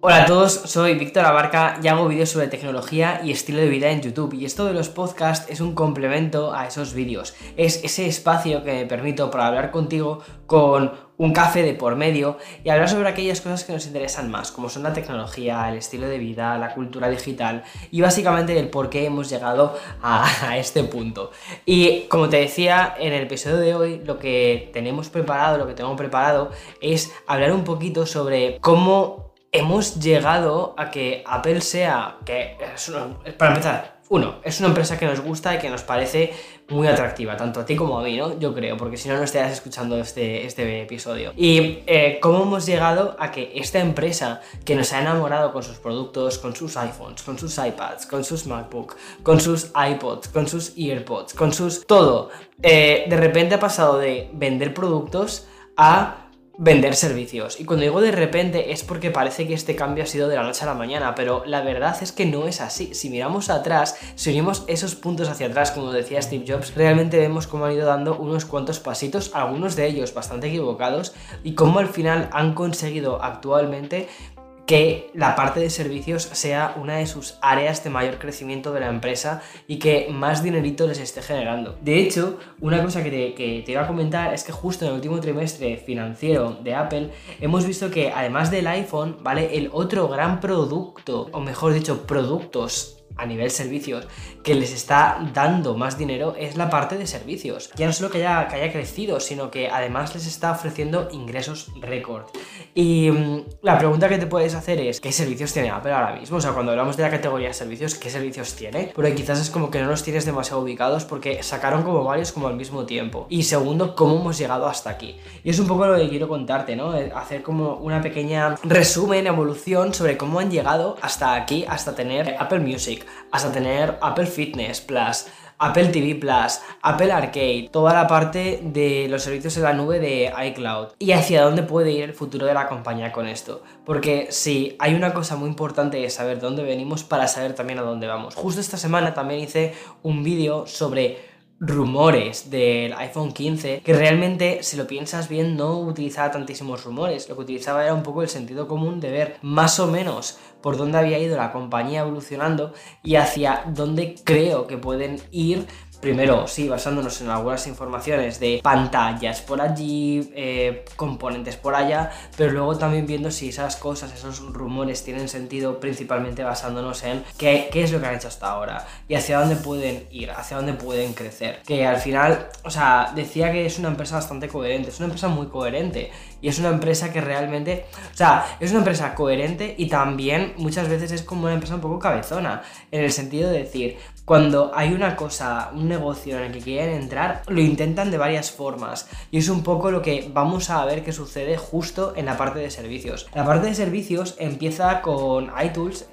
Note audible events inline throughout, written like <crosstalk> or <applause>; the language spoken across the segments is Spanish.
Hola a todos, soy Víctor Abarca y hago vídeos sobre tecnología y estilo de vida en YouTube y esto de los podcasts es un complemento a esos vídeos. Es ese espacio que me permito para hablar contigo con un café de por medio y hablar sobre aquellas cosas que nos interesan más, como son la tecnología, el estilo de vida, la cultura digital y básicamente el por qué hemos llegado a, este punto. Y como te decía en el episodio de hoy, lo que tenemos preparado, lo que tengo preparado es hablar un poquito sobre cómo hemos llegado a que Apple sea, que es para empezar, uno, es una empresa que nos gusta y que nos parece muy atractiva, tanto a ti como a mí, ¿no? Yo creo, porque si no, no estarías escuchando este, este episodio. Y eh, cómo hemos llegado a que esta empresa que nos ha enamorado con sus productos, con sus iPhones, con sus iPads, con sus MacBook, con sus iPods, con sus EarPods, con sus... todo, eh, de repente ha pasado de vender productos a vender servicios. Y cuando digo de repente es porque parece que este cambio ha sido de la noche a la mañana, pero la verdad es que no es así. Si miramos atrás, si unimos esos puntos hacia atrás, como decía Steve Jobs, realmente vemos cómo han ido dando unos cuantos pasitos, algunos de ellos bastante equivocados, y cómo al final han conseguido actualmente que la parte de servicios sea una de sus áreas de mayor crecimiento de la empresa y que más dinerito les esté generando. De hecho, una cosa que te, iba a comentar es que justo en el último trimestre financiero de Apple hemos visto que además del iPhone, ¿vale? El otro gran producto, o mejor dicho, productos a nivel servicios que les está dando más dinero es la parte de servicios. Ya no solo que haya crecido, sino que además les está ofreciendo ingresos récord. Y mm, la pregunta que te puedes hacer es, ¿qué servicios tiene Apple ahora mismo? O sea, cuando hablamos de la categoría de servicios, ¿qué servicios tiene? Porque quizás es como que no los tienes demasiado ubicados porque sacaron como varios como al mismo tiempo. Y segundo, ¿cómo hemos llegado hasta aquí? Y es un poco lo que quiero contarte, ¿no? Eh, hacer como una pequeña resumen, evolución sobre cómo han llegado hasta aquí, hasta tener Apple Music, hasta tener Apple Fitness Plus, Apple TV Plus, Apple Arcade, toda la parte de los servicios en la nube de iCloud y hacia dónde puede ir el futuro de la compañía con esto. Porque sí, hay una cosa muy importante es saber dónde venimos para saber también a dónde vamos. Justo esta semana también hice un vídeo sobre rumores del iPhone 15 que realmente si lo piensas bien no utilizaba tantísimos rumores. Lo que utilizaba era un poco el sentido común de ver más o menos por dónde había ido la compañía evolucionando y hacia dónde creo que pueden ir Primero, sí, basándonos en algunas informaciones de pantallas por allí, eh, componentes por allá, pero luego también viendo si esas cosas, esos rumores tienen sentido, principalmente basándonos en qué, qué es lo que han hecho hasta ahora y hacia dónde pueden ir, hacia dónde pueden crecer. Que al final, o sea, decía que es una empresa bastante coherente, es una empresa muy coherente y es una empresa que realmente, o sea, es una empresa coherente y también muchas veces es como una empresa un poco cabezona, en el sentido de decir, cuando hay una cosa, un negocio en el que quieren entrar, lo intentan de varias formas. Y es un poco lo que vamos a ver que sucede justo en la parte de servicios. La parte de servicios empieza con iTools,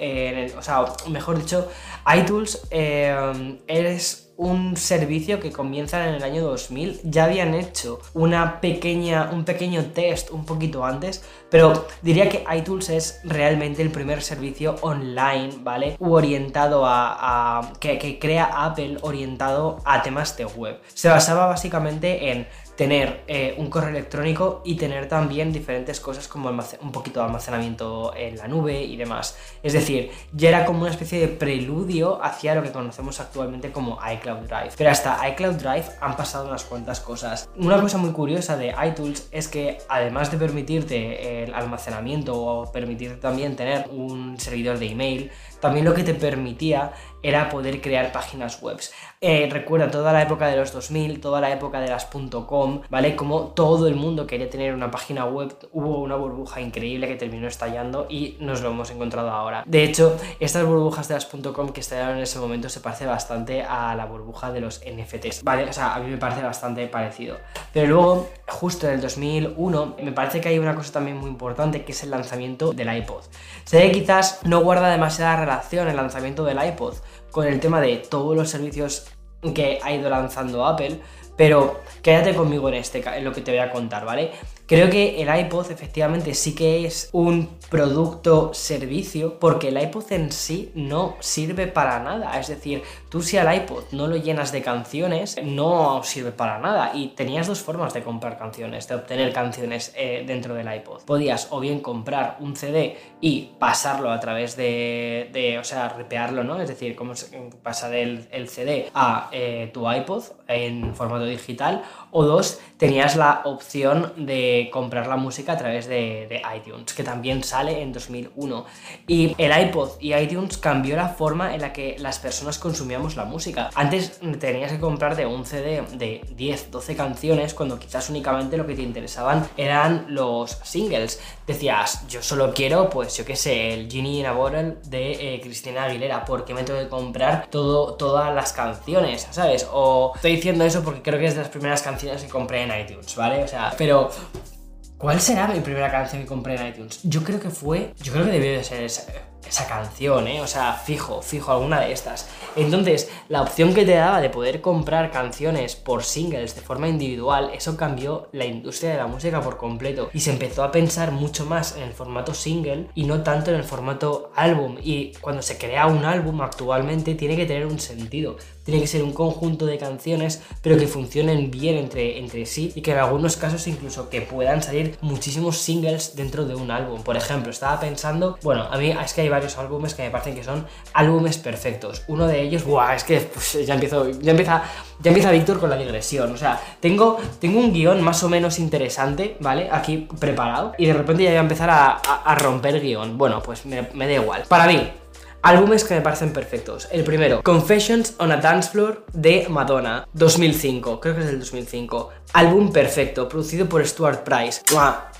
o sea, mejor dicho, iTools eh, es un servicio que comienza en el año 2000. Ya habían hecho una pequeña, un pequeño test un poquito antes, pero diría que iTools es realmente el primer servicio online, ¿vale? U orientado a, que, que crea Apple orientado a temas de web. Se basaba básicamente en tener eh, un correo electrónico y tener también diferentes cosas como un poquito de almacenamiento en la nube y demás. Es decir, ya era como una especie de preludio hacia lo que conocemos actualmente como iCloud Drive. Pero hasta iCloud Drive han pasado unas cuantas cosas. Una cosa muy curiosa de iTools es que además de permitirte el almacenamiento o permitirte también tener un servidor de email, también lo que te permitía era poder crear páginas web. Eh, recuerda toda la época de los 2000, toda la época de las .com, ¿vale? Como todo el mundo quería tener una página web, hubo una burbuja increíble que terminó estallando y nos lo hemos encontrado ahora. De hecho, estas burbujas de las .com que estallaron en ese momento se parece bastante a la burbuja de los NFTs, ¿vale? O sea, a mí me parece bastante parecido. Pero luego, justo en el 2001, me parece que hay una cosa también muy importante que es el lanzamiento del iPod. Sé que quizás no guarda demasiada relación el lanzamiento del iPod con el tema de todos los servicios que ha ido lanzando Apple, pero quédate conmigo en este, en lo que te voy a contar, ¿vale? Creo que el iPod efectivamente sí que es un producto servicio porque el iPod en sí no sirve para nada. Es decir, tú si al iPod no lo llenas de canciones, no sirve para nada. Y tenías dos formas de comprar canciones, de obtener canciones eh, dentro del iPod. Podías o bien comprar un CD y pasarlo a través de, o sea, ripearlo, ¿no? Es decir, cómo pasar el, el CD a eh, tu iPod en formato digital. O dos, tenías la opción de comprar la música a través de, iTunes, que también sale en 2001. Y el iPod y iTunes cambió la forma en la que las personas consumíamos la música. Antes tenías que comprar de un CD de 10, 12 canciones, cuando quizás únicamente lo que te interesaban eran los singles. Decías, yo solo quiero, pues yo qué sé, el Genie in a Bottle de eh, Cristina Aguilera, porque me tengo que comprar todo, todas las canciones, ¿sabes? O diciendo eso porque creo que es de las primeras canciones que compré en iTunes, ¿vale? O sea, pero ¿Cuál será mi primera canción que compré en iTunes? Yo creo que fue. Yo creo que debió de ser esa canción, ¿eh? O sea, fijo, fijo, alguna de estas. Entonces, la opción que te daba de poder comprar canciones por singles de forma individual, eso cambió la industria de la música por completo. Y se empezó a pensar mucho más en el formato single y no tanto en el formato álbum. Y cuando se crea un álbum actualmente, tiene que tener un sentido. Tiene que ser un conjunto de canciones, pero que funcionen bien entre, entre sí y que en algunos casos incluso que puedan salir muchísimos singles dentro de un álbum. Por ejemplo, estaba pensando, bueno, a mí es que hay varios álbumes que me parecen que son álbumes perfectos. Uno de ellos, ¡buah! Es que pues, ya empiezo, ya empieza, ya empieza Víctor con la digresión. O sea, tengo, tengo un guion más o menos interesante, ¿vale? Aquí preparado. Y de repente ya voy a empezar a, romper guion. Bueno, pues me, da igual. Para mí, Álbumes que me parecen perfectos. El primero, Confessions on a Dance Floor de Madonna, 2005. Creo que es del 2005. Álbum perfecto, producido por Stuart Price.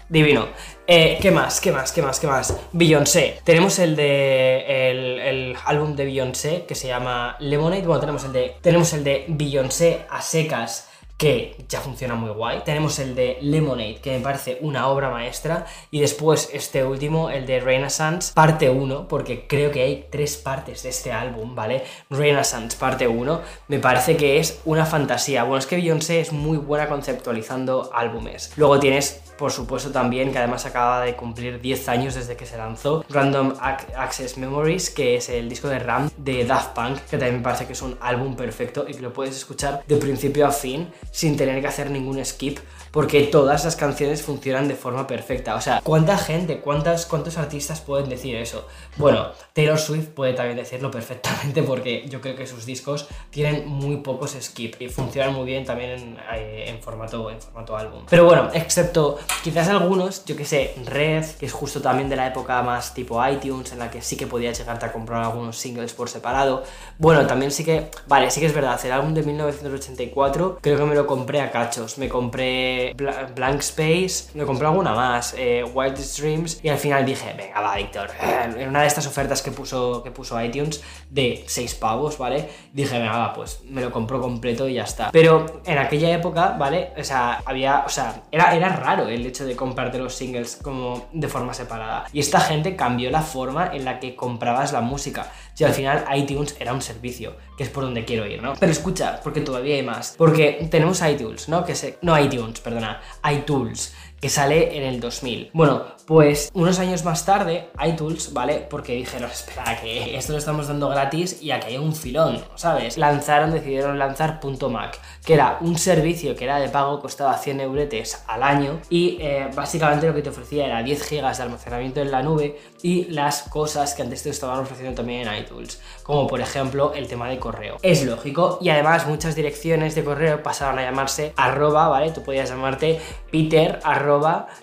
Divino. Eh, ¿Qué más? ¿Qué más? ¿Qué más? ¿Qué más? Beyoncé. Tenemos el de. El, álbum de Beyoncé que se llama Lemonade. Bueno, tenemos el de. Tenemos el de Beyoncé a secas que ya funciona muy guay. Tenemos el de Lemonade, que me parece una obra maestra. Y después este último, el de Renaissance, parte 1, porque creo que hay tres partes de este álbum, ¿vale? Renaissance, parte 1, me parece que es una fantasía. Bueno, es que Beyoncé es muy buena conceptualizando álbumes. Luego tienes por supuesto también que además acaba de cumplir 10 años desde que se lanzó Random Access Memories, que es el disco de RAM de Daft Punk, que también me parece que es un álbum perfecto y que lo puedes escuchar de principio a fin sin tener que hacer ningún skip porque todas las canciones funcionan de forma perfecta. O sea, ¿cuánta gente, cuántas, cuántos artistas pueden decir eso? Bueno, Taylor Swift puede también decirlo <laughs> perfectamente porque yo creo que sus discos tienen muy pocos skips y funcionan muy bien también en, eh, formato, en formato álbum. Pero bueno, excepto quizás algunos, yo que sé, Red, que es justo también de la época más tipo iTunes, en la que sí que podías llegarte a comprar algunos singles por separado. Bueno, también sí que, vale, sí que es verdad, el álbum de 1984 creo que me lo compré a cachos. Me compré Blank Space, me compré alguna más, eh, Wildest Dreams, y al final dije, venga, va, Víctor, en una de estas ofertas que puso, que puso iTunes de 6 pavos, ¿vale? Dije, venga, va, pues me lo compro completo y ya está. Pero en aquella época, ¿vale? O sea, había, o sea, era, era raro el hecho de comprarte los singles como de forma separada. Y esta gente cambió la forma en la que comprabas la música. Y al final iTunes era un servicio, que es por donde quiero ir, ¿no? Pero escucha, porque todavía hay más. Porque tenemos iTunes, ¿no? Que se, no iTunes, perdona, iTunes que sale en el 2000. Bueno, pues unos años más tarde, iTunes, ¿vale? Porque dijeron, espera, que esto lo estamos dando gratis y aquí hay un filón, ¿sabes? Lanzaron, decidieron lanzar .mac, que era un servicio que era de pago, costaba 100 euretes al año y eh, básicamente lo que te ofrecía era 10 gigas de almacenamiento en la nube y las cosas que antes te estaban ofreciendo también en iTunes, como por ejemplo el tema de correo. Es lógico y además muchas direcciones de correo pasaron a llamarse arroba, ¿vale? Tú podías llamarte peter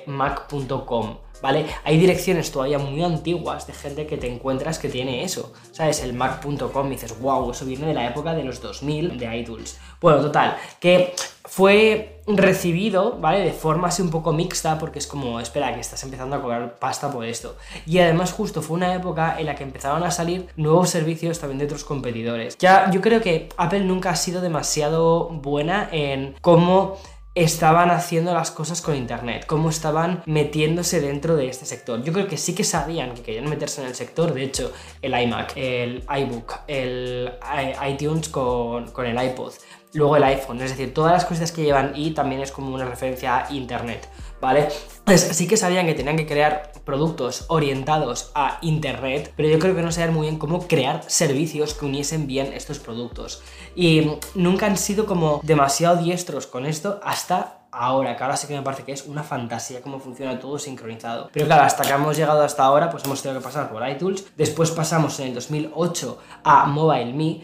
mac.com. ¿Vale? Hay direcciones todavía muy antiguas de gente que te encuentras que tiene eso, ¿sabes? El mac.com y dices, wow, eso viene de la época de los 2000 de iTunes. Bueno, total, que fue recibido, ¿vale? De forma así un poco mixta, porque es como, espera, que estás empezando a cobrar pasta por esto. Y además justo fue una época en la que empezaron a salir nuevos servicios también de otros competidores. Ya, yo creo que Apple nunca ha sido demasiado buena en cómo estaban haciendo las cosas con Internet, cómo estaban metiéndose dentro de este sector. Yo creo que sí que sabían que querían meterse en el sector, de hecho, el iMac, el iBook, el iTunes con, con el iPod, luego el iPhone, es decir, todas las cosas que llevan y también es como una referencia a Internet. ¿Vale? Entonces, sí que sabían que tenían que crear productos orientados a Internet, pero yo creo que no sabían muy bien cómo crear servicios que uniesen bien estos productos. Y nunca han sido como demasiado diestros con esto hasta ahora, que ahora sí que me parece que es una fantasía cómo funciona todo sincronizado. Pero claro, hasta que hemos llegado hasta ahora, pues hemos tenido que pasar por iTunes. Después pasamos en el 2008 a MobileMe.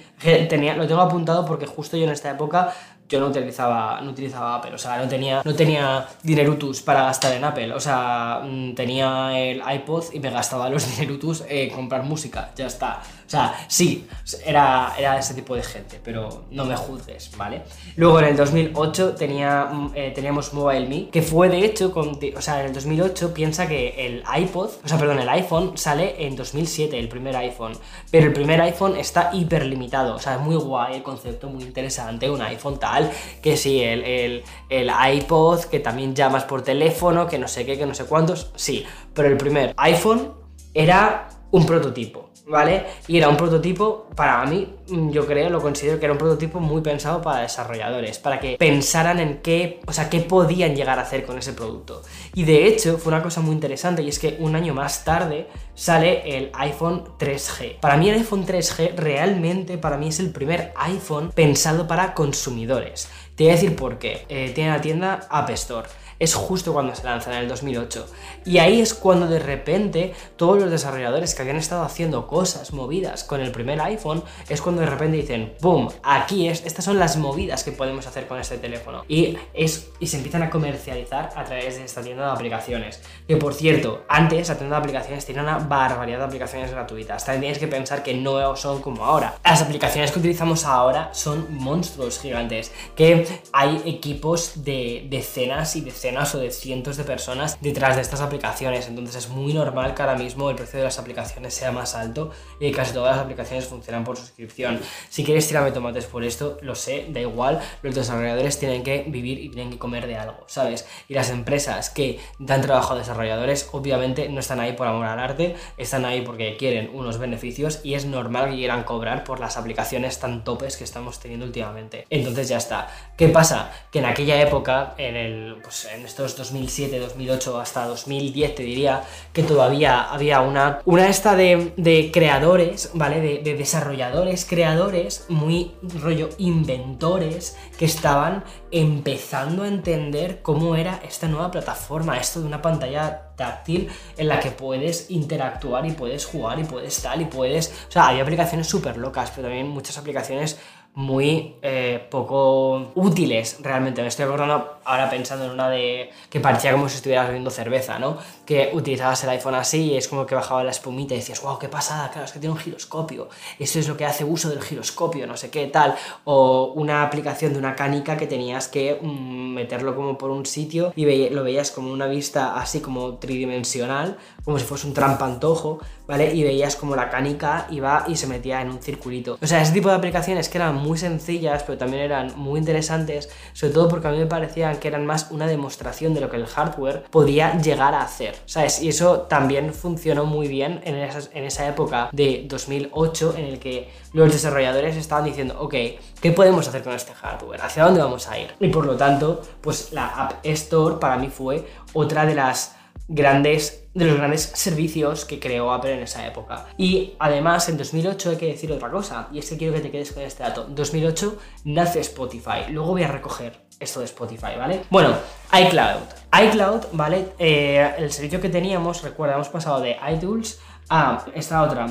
Tenía, lo tengo apuntado porque justo yo en esta época yo no utilizaba, no utilizaba Apple, o sea, no tenía, no tenía dinerutus para gastar en Apple, o sea, mm, tenía el iPod y me gastaba los <laughs> dinerutus en comprar música, ya está. O sea, sí, era, era ese tipo de gente, pero no me juzgues, ¿vale? Luego en el 2008 tenía, mm, eh, teníamos MobileMe, que fue de hecho, con, o sea, en el 2008 piensa que el iPod, o sea, perdón, el iPhone sale en 2007, el primer iPhone, pero el primer iPhone está hiper limitado, o sea, es muy guay el concepto, muy interesante, un iPhone tal, que sí, el, el, el iPod, que también llamas por teléfono, que no sé qué, que no sé cuántos, sí, pero el primer iPhone era un prototipo. ¿Vale? Y era un prototipo, para mí, mm, yo creo, lo considero que era un prototipo muy pensado para desarrolladores, para que pensaran en qué, o sea, qué podían llegar a hacer con ese producto. Y de hecho, fue una cosa muy interesante y es que un año más tarde sale el iPhone 3G. Para mí el iPhone 3G realmente, para mí es el primer iPhone pensado para consumidores. Te voy a decir por qué. Eh, tiene la tienda App Store es justo cuando se lanza, en el 2008. Y ahí es cuando de repente todos los desarrolladores que habían estado haciendo cosas movidas con el primer iPhone, es cuando de repente dicen, ¡boom! Aquí es, estas son las movidas que podemos hacer con este teléfono. Y, es, y se empiezan a comercializar a través de esta tienda de aplicaciones. Que por cierto, antes la tienda de aplicaciones tenía una barbaridad de aplicaciones gratuitas. También tienes que pensar que no son como ahora. Las aplicaciones que utilizamos ahora son monstruos gigantes. Que hay equipos de decenas y decenas o de cientos de personas detrás de estas aplicaciones. Entonces es muy normal que ahora mismo el precio de las aplicaciones sea más alto y casi todas las aplicaciones funcionan por suscripción. Si quieres tirarme tomates por esto, lo sé, da igual, los desarrolladores tienen que vivir y tienen que comer de algo, ¿sabes? Y las empresas que dan trabajo a desarrolladores obviamente no están ahí por amor al arte, están ahí porque quieren unos beneficios y es normal que quieran cobrar por las aplicaciones tan topes que estamos teniendo últimamente. Entonces ya está. ¿Qué pasa? Que en aquella época, en el, pues, en estos 2007, 2008 hasta 2010 te diría que todavía había una, una esta de, creadores, ¿vale? De, desarrolladores, creadores, muy rollo inventores que estaban empezando a entender cómo era esta nueva plataforma, esto de una pantalla táctil en la que puedes interactuar y puedes jugar y puedes tal y puedes... O sea, había aplicaciones súper locas, pero también muchas aplicaciones muy eh, poco útiles realmente. Me estoy acordando ahora pensando en una de que parecía como si estuvieras bebiendo cerveza, ¿no? Que utilizabas el iPhone así y es como que bajaba la espumita y decías, wow, qué pasada, claro, es que tiene un giroscopio. Esto es lo que hace uso del giroscopio, no sé qué tal. O una aplicación de una canica que tenías que mm, meterlo como por un sitio y lo veías como una vista así como tridimensional, como si fuese un trampantojo, ¿vale? Y veías como la canica iba y se metía en un circulito. O sea, ese tipo de aplicaciones que eran muy sencillas, pero también eran muy interesantes, sobre todo porque a mí me parecían que eran más una demostración de lo que el hardware podía llegar a hacer, ¿sabes? Y eso también funcionó muy bien en, esa época de 2008 en el que los desarrolladores estaban diciendo, ok, ¿qué podemos hacer con este hardware? ¿Hacia dónde vamos a ir? Y por lo tanto, pues la App Store para mí fue otra de las grandes de los grandes servicios que creó Apple en esa época. Y además, en 2008 hay que decir otra cosa, y es que quiero que te quedes con este dato. En 2008 nace Spotify. Luego voy a recoger esto de Spotify, ¿vale? Bueno, iCloud. iCloud, ¿vale? Eh, el servicio que teníamos, recuerda, hemos pasado de iTunes a esta otra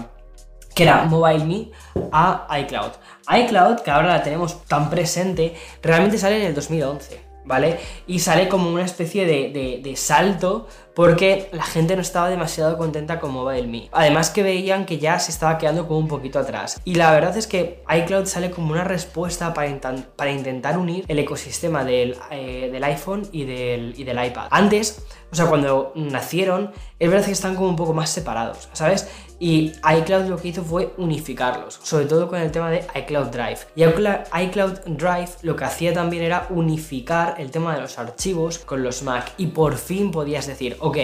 que era MobileMe a iCloud. iCloud, que ahora la tenemos tan presente, realmente sale en el 2011. ¿vale? Y sale como una especie de, salto porque la gente no estaba demasiado contenta con MobileMe. Además que veían que ya se estaba quedando como un poquito atrás. Y la verdad es que iCloud sale como una respuesta para, para intentar unir el ecosistema del, eh, del iPhone y del, y del iPad. Antes, o sea, cuando nacieron, es verdad que están como un poco más separados, ¿sabes? Y iCloud lo que hizo fue unificarlos, sobre todo con el tema de iCloud Drive. Y iCloud Drive lo que hacía también era unificar el tema de los archivos con los Mac. Y por fin podías decir, ok,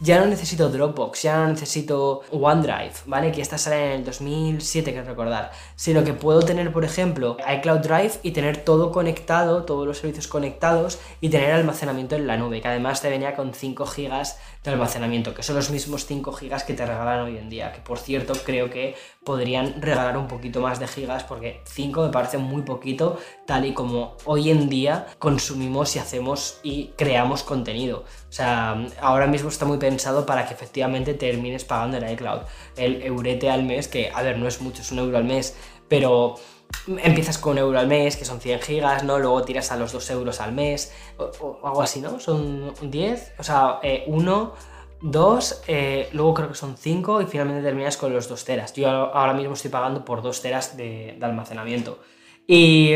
ya no necesito Dropbox, ya no necesito OneDrive, ¿vale? Que esta sale en el 2007, que recordar, sino que puedo tener, por ejemplo, iCloud Drive y tener todo conectado, todos los servicios conectados y tener almacenamiento en la nube, que además te venía con 5 GB de almacenamiento, que son los mismos 5 GB que te regalan hoy en día, que por cierto creo que podrían regalar un poquito más de gigas porque 5 me parece muy poquito tal y como hoy en día consumimos y hacemos y creamos contenido. O sea, ahora mismo está muy pensado para que efectivamente termines pagando el iCloud. El eurete al mes, que a ver, no es mucho, es un euro al mes, pero empiezas con un euro al mes, que son 100 gigas, ¿no? Luego tiras a los 2 euros al mes, o, algo así, ¿no? Son 10, o sea, 1, eh, 2, eh, luego creo que son 5 y finalmente terminas con los 2 teras. Yo ahora mismo estoy pagando por 2 teras de, almacenamiento. Y,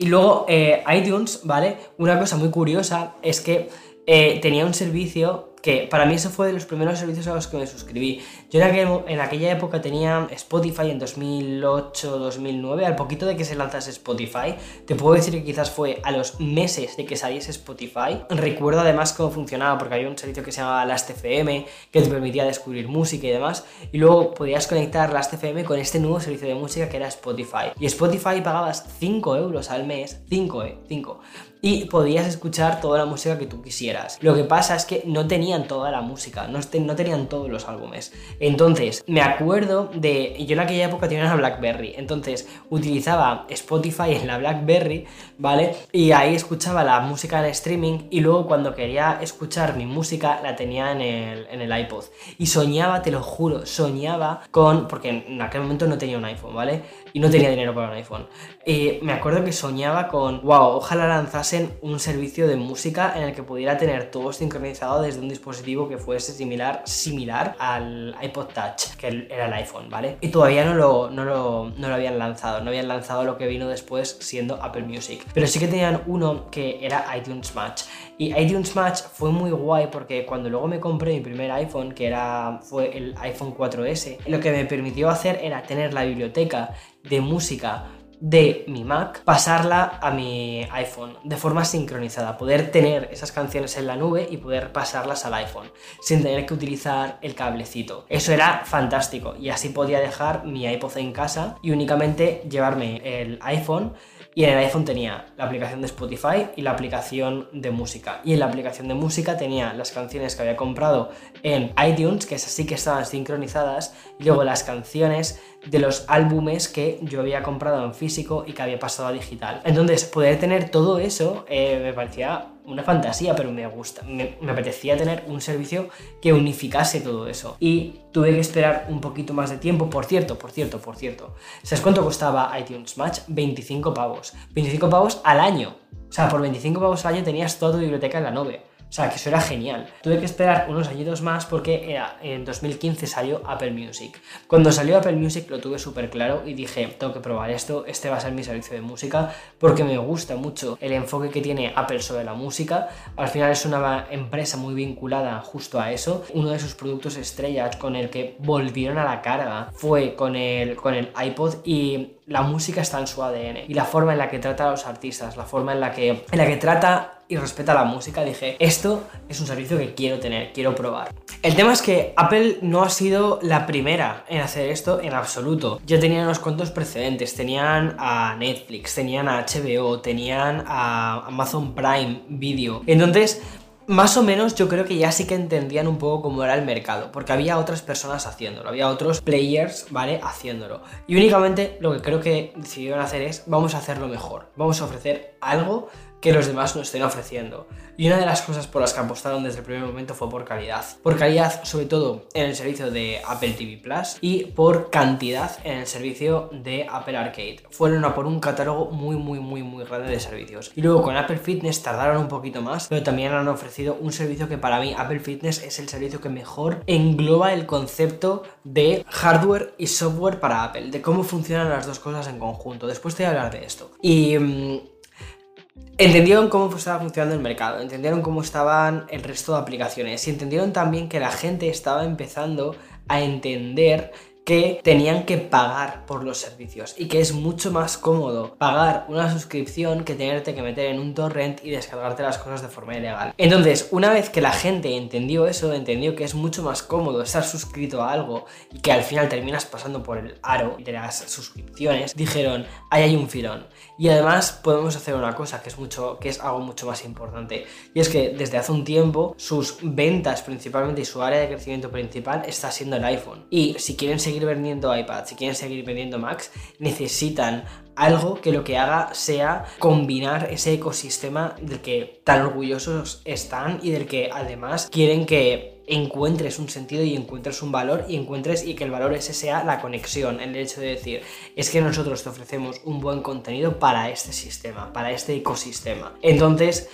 luego eh, iTunes, ¿vale? Una cosa muy curiosa es que tenía un servicio que para mí eso fue de los primeros servicios a los que me suscribí. Yo en, aquella época tenía Spotify en 2008-2009, al poquito de que se lanzase Spotify, te puedo decir que quizás fue a los meses de que saliese Spotify. Recuerdo además cómo funcionaba, porque había un servicio que se llamaba Last.fm, que te permitía descubrir música y demás, y luego podías conectar Last.fm con este nuevo servicio de música que era Spotify. Y Spotify pagabas 5 euros al mes, 5, eh, 5 y podías escuchar toda la música que tú quisieras. Lo que pasa es que no tenían toda la música, no, no tenían todos los álbumes. Entonces, me acuerdo de. Yo en aquella época tenía una Blackberry, entonces utilizaba Spotify en la Blackberry, ¿vale? Y ahí escuchaba la música en streaming y luego cuando quería escuchar mi música la tenía en el, en el iPod. Y soñaba, te lo juro, soñaba con. Porque en aquel momento no tenía un iPhone, ¿vale? Y no tenía dinero para un iPhone. Y me acuerdo que soñaba con, wow, ojalá lanzase un servicio de música en el que pudiera tener todo sincronizado desde un dispositivo que fuese similar, similar al iPod Touch, que era el iPhone, ¿vale? Y todavía no lo, no, lo, no lo habían lanzado, no habían lanzado lo que vino después siendo Apple Music. Pero sí que tenían uno que era iTunes Match. Y iTunes Match fue muy guay porque cuando luego me compré mi primer iPhone, que era, fue el iPhone 4S, lo que me permitió hacer era tener la biblioteca de música de mi Mac, pasarla a mi iPhone de forma sincronizada, poder tener esas canciones en la nube y poder pasarlas al iPhone sin tener que utilizar el cablecito. Eso era fantástico y así podía dejar mi iPod en casa y únicamente llevarme el iPhone y en el iPhone tenía la aplicación de Spotify y la aplicación de música. Y en la aplicación de música tenía las canciones que había comprado en iTunes, que esas sí que estaban sincronizadas, y luego las canciones de los álbumes que yo había comprado en físico y que había pasado a digital. Entonces, poder tener todo eso eh, me parecía una fantasía, pero me gusta, me, apetecía tener un servicio que unificase todo eso. Y tuve que esperar un poquito más de tiempo, por cierto, por cierto, por cierto. ¿Sabes cuánto costaba iTunes Match? 25 pavos. 25 pavos al año. O sea, por 25 pavos al año tenías toda tu biblioteca en la nube. O sea, que eso era genial. Tuve que esperar unos añitos más porque en 2015 salió Apple Music. Cuando salió Apple Music lo tuve súper claro y dije, tengo que probar esto, este va a ser mi servicio de música porque me gusta mucho el enfoque que tiene Apple sobre la música. Al final es una empresa muy vinculada justo a eso. Uno de sus productos estrellas con el que volvieron a la carga fue con el, con el iPod y la música está en su ADN y la forma en la que trata a los artistas, la forma en la que, en la que trata y respeta la música, dije, esto es un servicio que quiero tener, quiero probar. El tema es que Apple no ha sido la primera en hacer esto en absoluto. Ya tenían unos cuantos precedentes, tenían a Netflix, tenían a HBO, tenían a Amazon Prime Video. Entonces, más o menos yo creo que ya sí que entendían un poco cómo era el mercado, porque había otras personas haciéndolo, había otros players, ¿vale? Haciéndolo. Y únicamente lo que creo que decidieron hacer es, vamos a hacerlo mejor, vamos a ofrecer algo que los demás no estén ofreciendo. Y una de las cosas por las que apostaron desde el primer momento fue por calidad. Por calidad, sobre todo en el servicio de Apple TV Plus y por cantidad en el servicio de Apple Arcade. Fueron a por un catálogo muy, muy, muy, muy grande de servicios. Y luego con Apple Fitness tardaron un poquito más, pero también han ofrecido un servicio que para mí Apple Fitness es el servicio que mejor engloba el concepto de hardware y software para Apple, de cómo funcionan las dos cosas en conjunto. Después te voy a hablar de esto. Y mm, Entendieron cómo estaba funcionando el mercado, entendieron cómo estaban el resto de aplicaciones y entendieron también que la gente estaba empezando a entender que tenían que pagar por los servicios y que es mucho más cómodo pagar una suscripción que tenerte que meter en un torrent y descargarte las cosas de forma ilegal. Entonces, una vez que la gente entendió eso, entendió que es mucho más cómodo estar suscrito a algo y que al final terminas pasando por el aro de las suscripciones, dijeron, ahí hay un filón. Y además podemos hacer una cosa que es mucho que es algo mucho más importante y es que desde hace un tiempo sus ventas principalmente y su área de crecimiento principal está siendo el iPhone. Y si quieren seguir vendiendo iPad, si quieren seguir vendiendo Macs, necesitan algo que lo que haga sea combinar ese ecosistema del que tan orgullosos están y del que además quieren que encuentres un sentido y encuentres un valor y encuentres y que el valor ese sea la conexión, el hecho de decir, es que nosotros te ofrecemos un buen contenido para este sistema, para este ecosistema. Entonces,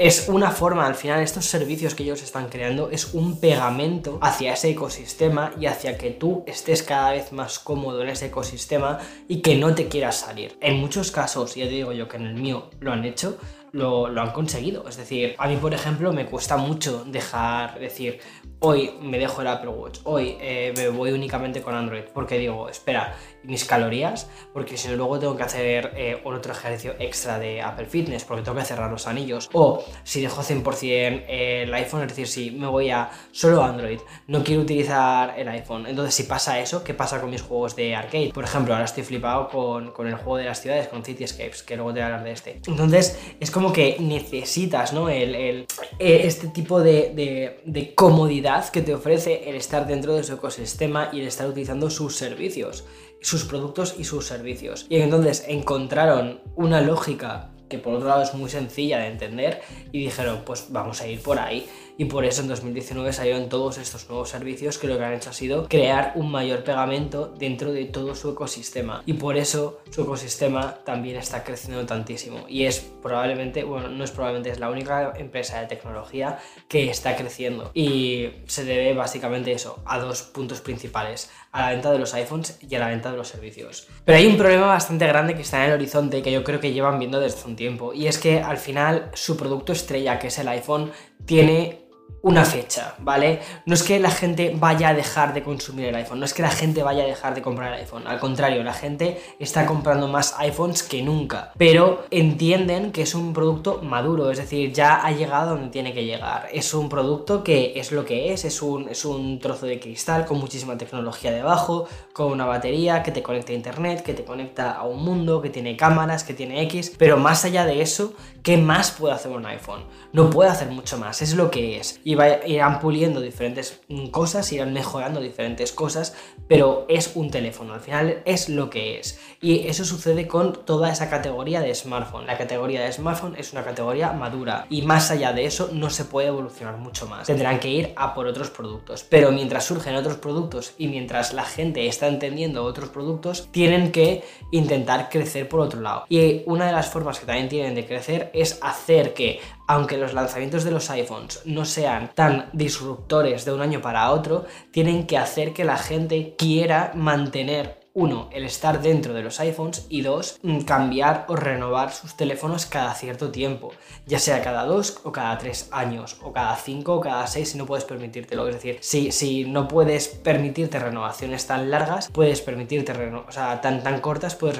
es una forma, al final, estos servicios que ellos están creando es un pegamento hacia ese ecosistema y hacia que tú estés cada vez más cómodo en ese ecosistema y que no te quieras salir. En muchos casos, ya te digo yo que en el mío lo han hecho, lo, lo, han conseguido. Es decir, a mí, por ejemplo, me cuesta mucho dejar, decir, hoy me dejo el Apple Watch, hoy eh, me voy únicamente con Android, porque digo, espera, mis calorías, porque si luego tengo que hacer eh, otro ejercicio extra de Apple Fitness, porque tengo que cerrar los anillos, o si dejo 100% el iPhone, es decir, si me voy a solo Android, no quiero utilizar el iPhone, entonces si pasa eso, ¿qué pasa con mis juegos de arcade? Por ejemplo, ahora estoy flipado con, con el juego de las ciudades, con Cityscapes, que luego te voy a hablar de este. Entonces, es como que necesitas, ¿no? El, el eh, este tipo de, de, de comodidad que te ofrece el estar dentro de su ecosistema y el estar utilizando sus servicios sus productos y sus servicios. Y entonces encontraron una lógica que por otro lado es muy sencilla de entender y dijeron pues vamos a ir por ahí y por eso en 2019 salieron todos estos nuevos servicios que lo que han hecho ha sido crear un mayor pegamento dentro de todo su ecosistema. Y por eso su ecosistema también está creciendo tantísimo. Y es probablemente, bueno, no es probablemente, es la única empresa de tecnología que está creciendo. Y se debe básicamente eso, a dos puntos principales, a la venta de los iPhones y a la venta de los servicios. Pero hay un problema bastante grande que está en el horizonte que yo creo que llevan viendo desde un tiempo. Y es que al final su producto estrella, que es el iPhone, tiene una fecha, ¿vale? No es que la gente vaya a dejar de consumir el iPhone, no es que la gente vaya a dejar de comprar el iPhone, al contrario, la gente está comprando más iPhones que nunca, pero entienden que es un producto maduro, es decir, ya ha llegado donde tiene que llegar, es un producto que es lo que es, es un, es un trozo de cristal con muchísima tecnología debajo, con una batería que te conecta a internet, que te conecta a un mundo, que tiene cámaras, que tiene X, pero más allá de eso, ¿qué más puede hacer un iPhone? No puede hacer mucho más, es lo que es y irán puliendo diferentes cosas, irán mejorando diferentes cosas, pero es un teléfono, al final es lo que es. Y eso sucede con toda esa categoría de smartphone. La categoría de smartphone es una categoría madura y más allá de eso no se puede evolucionar mucho más. Tendrán que ir a por otros productos, pero mientras surgen otros productos y mientras la gente está entendiendo otros productos, tienen que intentar crecer por otro lado. Y una de las formas que también tienen de crecer es hacer que aunque los lanzamientos de los iPhones no sean tan disruptores de un año para otro, tienen que hacer que la gente quiera mantener uno, el estar dentro de los iPhones y dos, mm, cambiar o renovar sus teléfonos cada cierto tiempo, ya sea cada dos o cada tres años, o cada cinco o cada seis si no puedes permitírtelo. Es decir, si, si no puedes permitirte renovaciones tan largas, puedes permitirte, o sea, tan, tan cortas, puedes,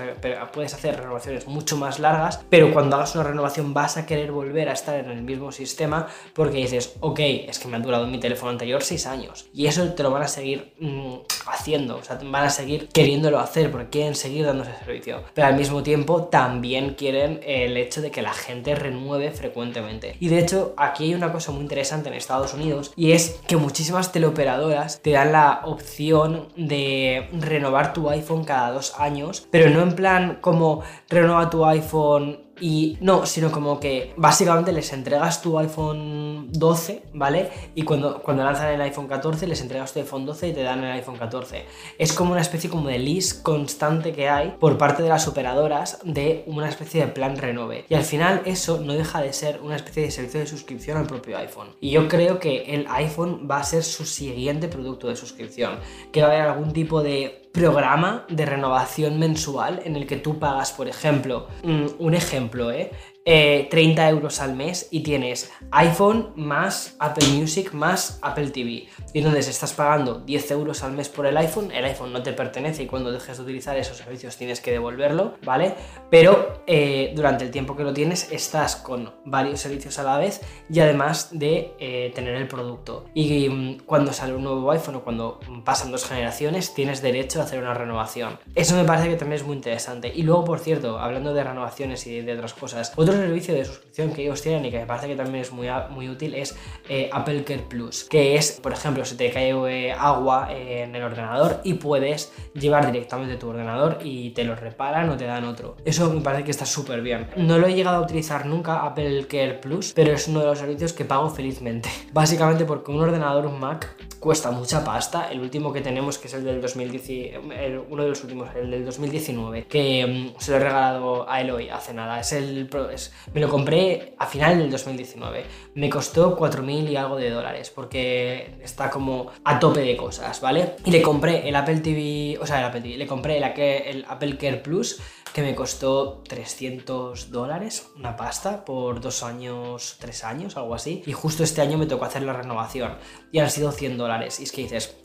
puedes hacer renovaciones mucho más largas, pero cuando hagas una renovación vas a querer volver a estar en el mismo sistema porque dices, ok, es que me ha durado mi teléfono anterior seis años y eso te lo van a seguir mm, haciendo, o sea, van a seguir queriendo hacer porque quieren seguir dando ese servicio. Pero al mismo tiempo también quieren el hecho de que la gente renueve frecuentemente. Y de hecho, aquí hay una cosa muy interesante en Estados Unidos y es que muchísimas teleoperadoras te dan la opción de renovar tu iPhone cada dos años, pero no en plan como renueva tu iPhone y no, sino como que básicamente les entregas tu iPhone 12, ¿vale? Y cuando, cuando lanzan el iPhone 14 les entregas tu iPhone 12 y te dan el iPhone 14. Es como una especie como de lease constante que hay por parte de las operadoras de una especie de plan renove. Y al final eso no deja de ser una especie de servicio de suscripción al propio iPhone. Y yo creo que el iPhone va a ser su siguiente producto de suscripción. Que va a haber algún tipo de programa de renovación mensual en el que tú pagas, por ejemplo, mm, un ejemplo, ¿eh? 30 eh, euros al mes y tienes iPhone más Apple Music más Apple TV. Y entonces estás pagando 10 euros al mes por el iPhone, el iPhone no te pertenece y cuando dejes de utilizar esos servicios tienes que devolverlo, ¿vale? Pero eh, durante el tiempo que lo tienes estás con varios servicios a la vez y además de eh, tener el producto. Y mm, cuando sale un nuevo iPhone o cuando pasan dos generaciones tienes derecho a hacer una renovación. Eso me parece que también es muy interesante. Y luego, por cierto, hablando de renovaciones y de otras cosas, servicio de suscripción que ellos tienen y que me parece que también es muy, muy útil es eh, Apple Care Plus, que es, por ejemplo, si te cae eh, agua en el ordenador y puedes llevar directamente tu ordenador y te lo reparan o te dan otro. Eso me parece que está súper bien. No lo he llegado a utilizar nunca, Apple Care Plus, pero es uno de los servicios que pago felizmente. <laughs> Básicamente porque un ordenador, Mac, cuesta mucha pasta. El último que tenemos, que es el del 2019, uno de los últimos, el del 2019, que mm, se lo he regalado a Eloy hace nada. Es el, es, me lo compré a final del 2019. Me costó 4.000 y algo de dólares porque está como a tope de cosas, ¿vale? Y le compré el Apple TV, o sea, el Apple TV, le compré el, el Apple Care Plus que me costó 300 dólares, una pasta, por dos años, tres años, algo así. Y justo este año me tocó hacer la renovación y han sido 100 dólares. Y es que dices,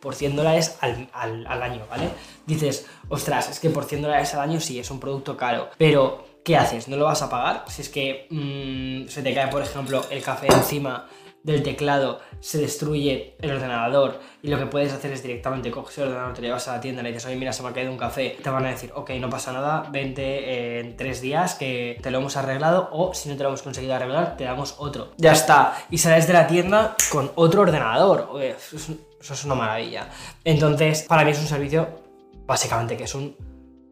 por 100 dólares al, año, ¿vale? Dices, ostras, es que por 100 dólares al año sí, es un producto caro, pero ¿qué haces? ¿No lo vas a pagar? Si es que mm, se te cae, por ejemplo, el café encima del teclado, se destruye el ordenador y lo que puedes hacer es directamente coges el ordenador, te llevas a la tienda, le dices, oye, mira, se me ha caído un café, te van a decir, ok, no pasa nada, vente en tres días que te lo hemos arreglado o si no te lo hemos conseguido arreglar, te damos otro. Ya está. Y sales de la tienda con otro ordenador. Eso es una maravilla. Entonces, para mí es un servicio, básicamente, que es un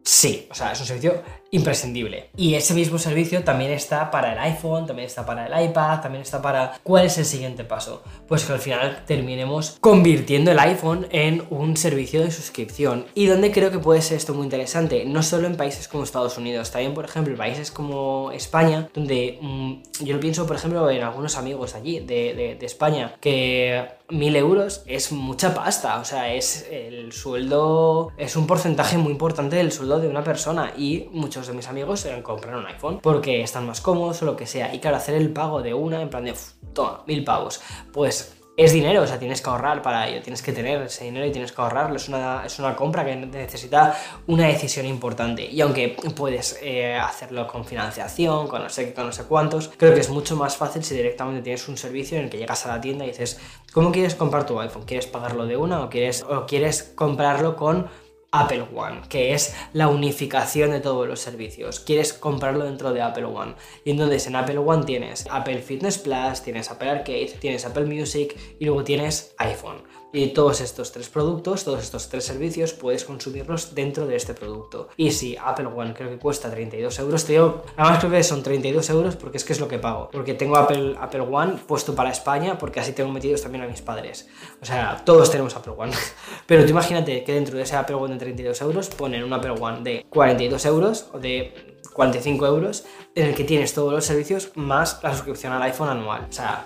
sí. O sea, es un servicio imprescindible. Y ese mismo servicio también está para el iPhone, también está para el iPad, también está para... ¿Cuál es el siguiente paso? Pues que al final terminemos convirtiendo el iPhone en un servicio de suscripción. Y donde creo que puede ser esto muy interesante, no solo en países como Estados Unidos, también por ejemplo en países como España, donde mm, yo lo pienso por ejemplo en algunos amigos allí de, de España, que mil euros es mucha pasta, o sea, es el sueldo, es un porcentaje muy importante del sueldo de una persona y mucho de mis amigos se comprar un iPhone porque están más cómodos o lo que sea. Y claro, hacer el pago de una, en plan de, toma, mil pavos, pues es dinero, o sea, tienes que ahorrar para ello, tienes que tener ese dinero y tienes que ahorrarlo. Es una, es una compra que necesita una decisión importante. Y aunque puedes eh, hacerlo con financiación, con no sé con no sé cuántos, creo que es mucho más fácil si directamente tienes un servicio en el que llegas a la tienda y dices, ¿cómo quieres comprar tu iPhone? ¿Quieres pagarlo de una o quieres, o quieres comprarlo con Apple One, que es la unificación de todos los servicios. Quieres comprarlo dentro de Apple One. Y entonces en Apple One tienes Apple Fitness Plus, tienes Apple Arcade, tienes Apple Music y luego tienes iPhone. Y todos estos tres productos, todos estos tres servicios, puedes consumirlos dentro de este producto. Y si Apple One creo que cuesta 32 euros, te digo, además creo que son 32 euros porque es que es lo que pago. Porque tengo Apple, Apple One puesto para España porque así tengo metidos también a mis padres. O sea, todos tenemos Apple One. <laughs> Pero tú imagínate que dentro de ese Apple One de 32 euros ponen un Apple One de 42 euros o de 45 euros en el que tienes todos los servicios más la suscripción al iPhone anual. O sea,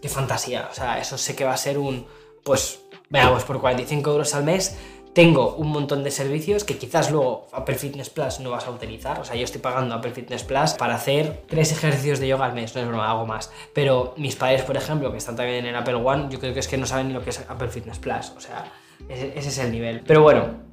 qué fantasía. O sea, eso sé que va a ser un pues veamos, por 45 euros al mes tengo un montón de servicios que quizás luego Apple Fitness Plus no vas a utilizar. O sea, yo estoy pagando Apple Fitness Plus para hacer tres ejercicios de yoga al mes, no es broma, hago más. Pero mis padres, por ejemplo, que están también en Apple One, yo creo que es que no saben lo que es Apple Fitness Plus. O sea, ese, ese es el nivel. Pero bueno,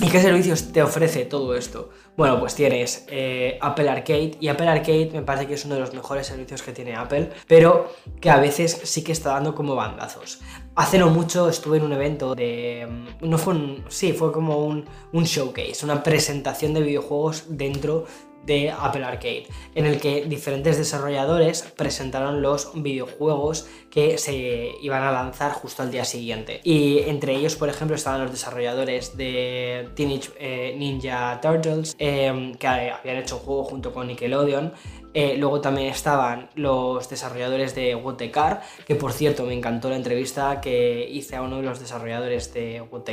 ¿Y qué servicios te ofrece todo esto? Bueno, pues tienes eh, Apple Arcade y Apple Arcade me parece que es uno de los mejores servicios que tiene Apple, pero que a veces sí que está dando como bandazos. Hace no mucho estuve en un evento de... Mm, no fue un... Sí, fue como un, un showcase, una presentación de videojuegos dentro de Apple Arcade, en el que diferentes desarrolladores presentaron los videojuegos que se iban a lanzar justo al día siguiente. Y entre ellos, por ejemplo, estaban los desarrolladores de Teenage eh, Ninja Turtles, eh, que habían hecho un juego junto con Nickelodeon, eh, luego también estaban los desarrolladores de What que por cierto me encantó la entrevista que hice a uno de los desarrolladores de What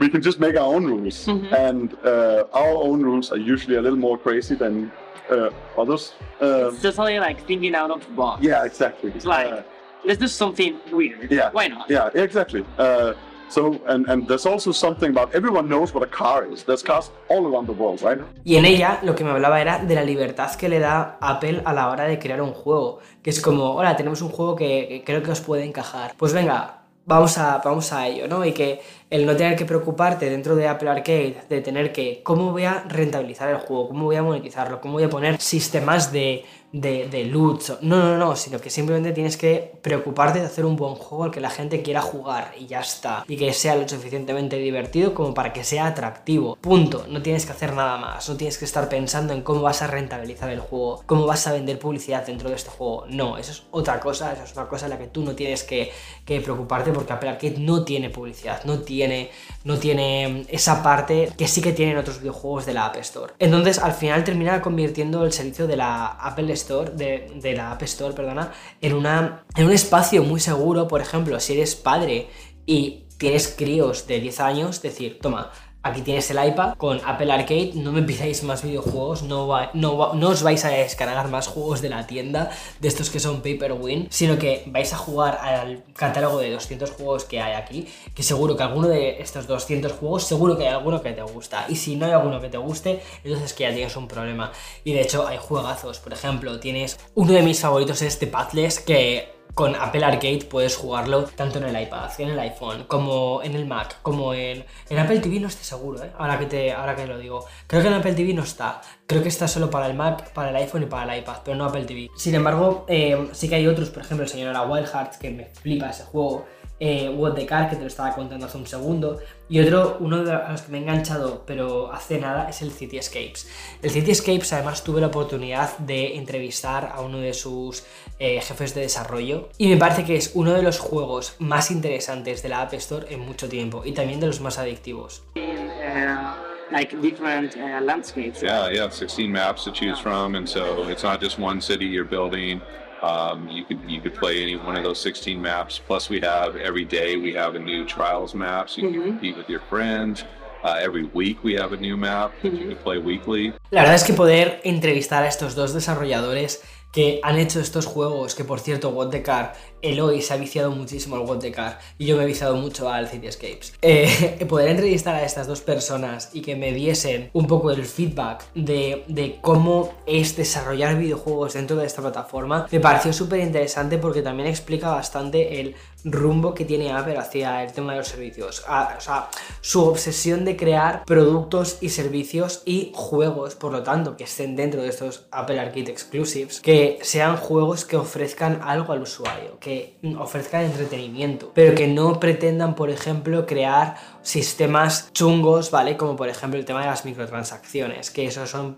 We can just make our own rules, mm -hmm. and uh, our own rules are usually a little more crazy than uh, others. Um, it's just only like thinking out of the box. Yeah, exactly. It's like, uh, let's do something weird. Yeah. Why not? Yeah, exactly. Uh, So, and, and there's also something about everyone knows what a car is. There's cars all around the world, right? Y en ella lo que me hablaba era de la libertad que le da Apple a la hora de crear un juego. Que es como, hola, tenemos un juego que, que creo que os puede encajar. Pues venga, vamos a, vamos a ello, ¿no? Y que el no tener que preocuparte dentro de Apple Arcade, de tener que, ¿cómo voy a rentabilizar el juego? ¿Cómo voy a monetizarlo? ¿Cómo voy a poner sistemas de, de, de? No, no, no, sino que simplemente tienes que preocuparte de hacer un buen juego al que la gente quiera jugar y ya está. Y que sea lo suficientemente divertido como para que sea atractivo. Punto. No tienes que hacer nada más. No tienes que estar pensando en cómo vas a rentabilizar el juego, cómo vas a vender publicidad dentro de este juego. No, eso es otra cosa, eso es una cosa en la que tú no tienes que, que preocuparte porque Apple Arcade no tiene publicidad, no tiene, no tiene esa parte que sí que tienen otros videojuegos de la App Store. Entonces, al final termina convirtiendo el servicio de la Apple Store, de, de la App Store, perdona, en, una, en un espacio muy seguro, por ejemplo, si eres padre y tienes críos de 10 años, decir, toma, Aquí tienes el iPad con Apple Arcade, no me pidáis más videojuegos, no, os vais a descargar más juegos de la tienda, de estos que son Paper Win, sino que vais a jugar al catálogo de 200 juegos que hay aquí, que seguro que alguno de estos 200 juegos, seguro que hay alguno que te gusta, y si no hay alguno que te guste, entonces que ya tienes un problema. Y de hecho hay juegazos, por ejemplo, tienes uno de mis favoritos es The Pathless, que con Apple Arcade puedes jugarlo tanto en el iPad, en el iPhone, como en el Mac, como en, en Apple TV no estoy seguro, ¿eh? ahora, que te, ahora que lo digo. Creo que en Apple TV no está. Creo que está solo para el Mac, para el iPhone y para el iPad, pero no Apple TV. Sin embargo, eh, sí que hay otros, por ejemplo, el señor Wild Hearts, que me flipa ese juego. Eh, What the Car, que te lo estaba contando hace un segundo. Y otro, uno de los que me he enganchado, pero hace nada, es el City Escapes. El City Escapes, además, tuve la oportunidad de entrevistar a uno de sus eh, jefes de desarrollo. Y me parece que es uno de los juegos más interesantes de la App Store en mucho tiempo. Y también de los más adictivos. Uh, like different uh, landscapes. Yeah, yeah, 16 maps to choose from, and so it's not just one city you're building. Um, you could you could play any one of those 16 maps. Plus, we have every day we have a new trials map, so you can compete with your friends. Uh, every week we have a new map that you can play weekly. La verdad es que poder entrevistar a estos dos desarrolladores que han hecho estos juegos, que por cierto, What the Car, Eloy se ha viciado muchísimo al What the Car y yo me he viciado mucho al Cityscapes. Eh, <laughs> poder entrevistar a estas dos personas y que me diesen un poco el feedback de, de cómo es desarrollar videojuegos dentro de esta plataforma me pareció súper interesante porque también explica bastante el rumbo que tiene Apple hacia el tema de los servicios. Ah, o sea, su obsesión de crear productos y servicios y juegos, por lo tanto, que estén dentro de estos Apple Arcade Exclusives, que sean juegos que ofrezcan algo al usuario, que ofrezcan entretenimiento, pero que no pretendan, por ejemplo, crear sistemas chungos, ¿vale? Como por ejemplo el tema de las microtransacciones, que esos son,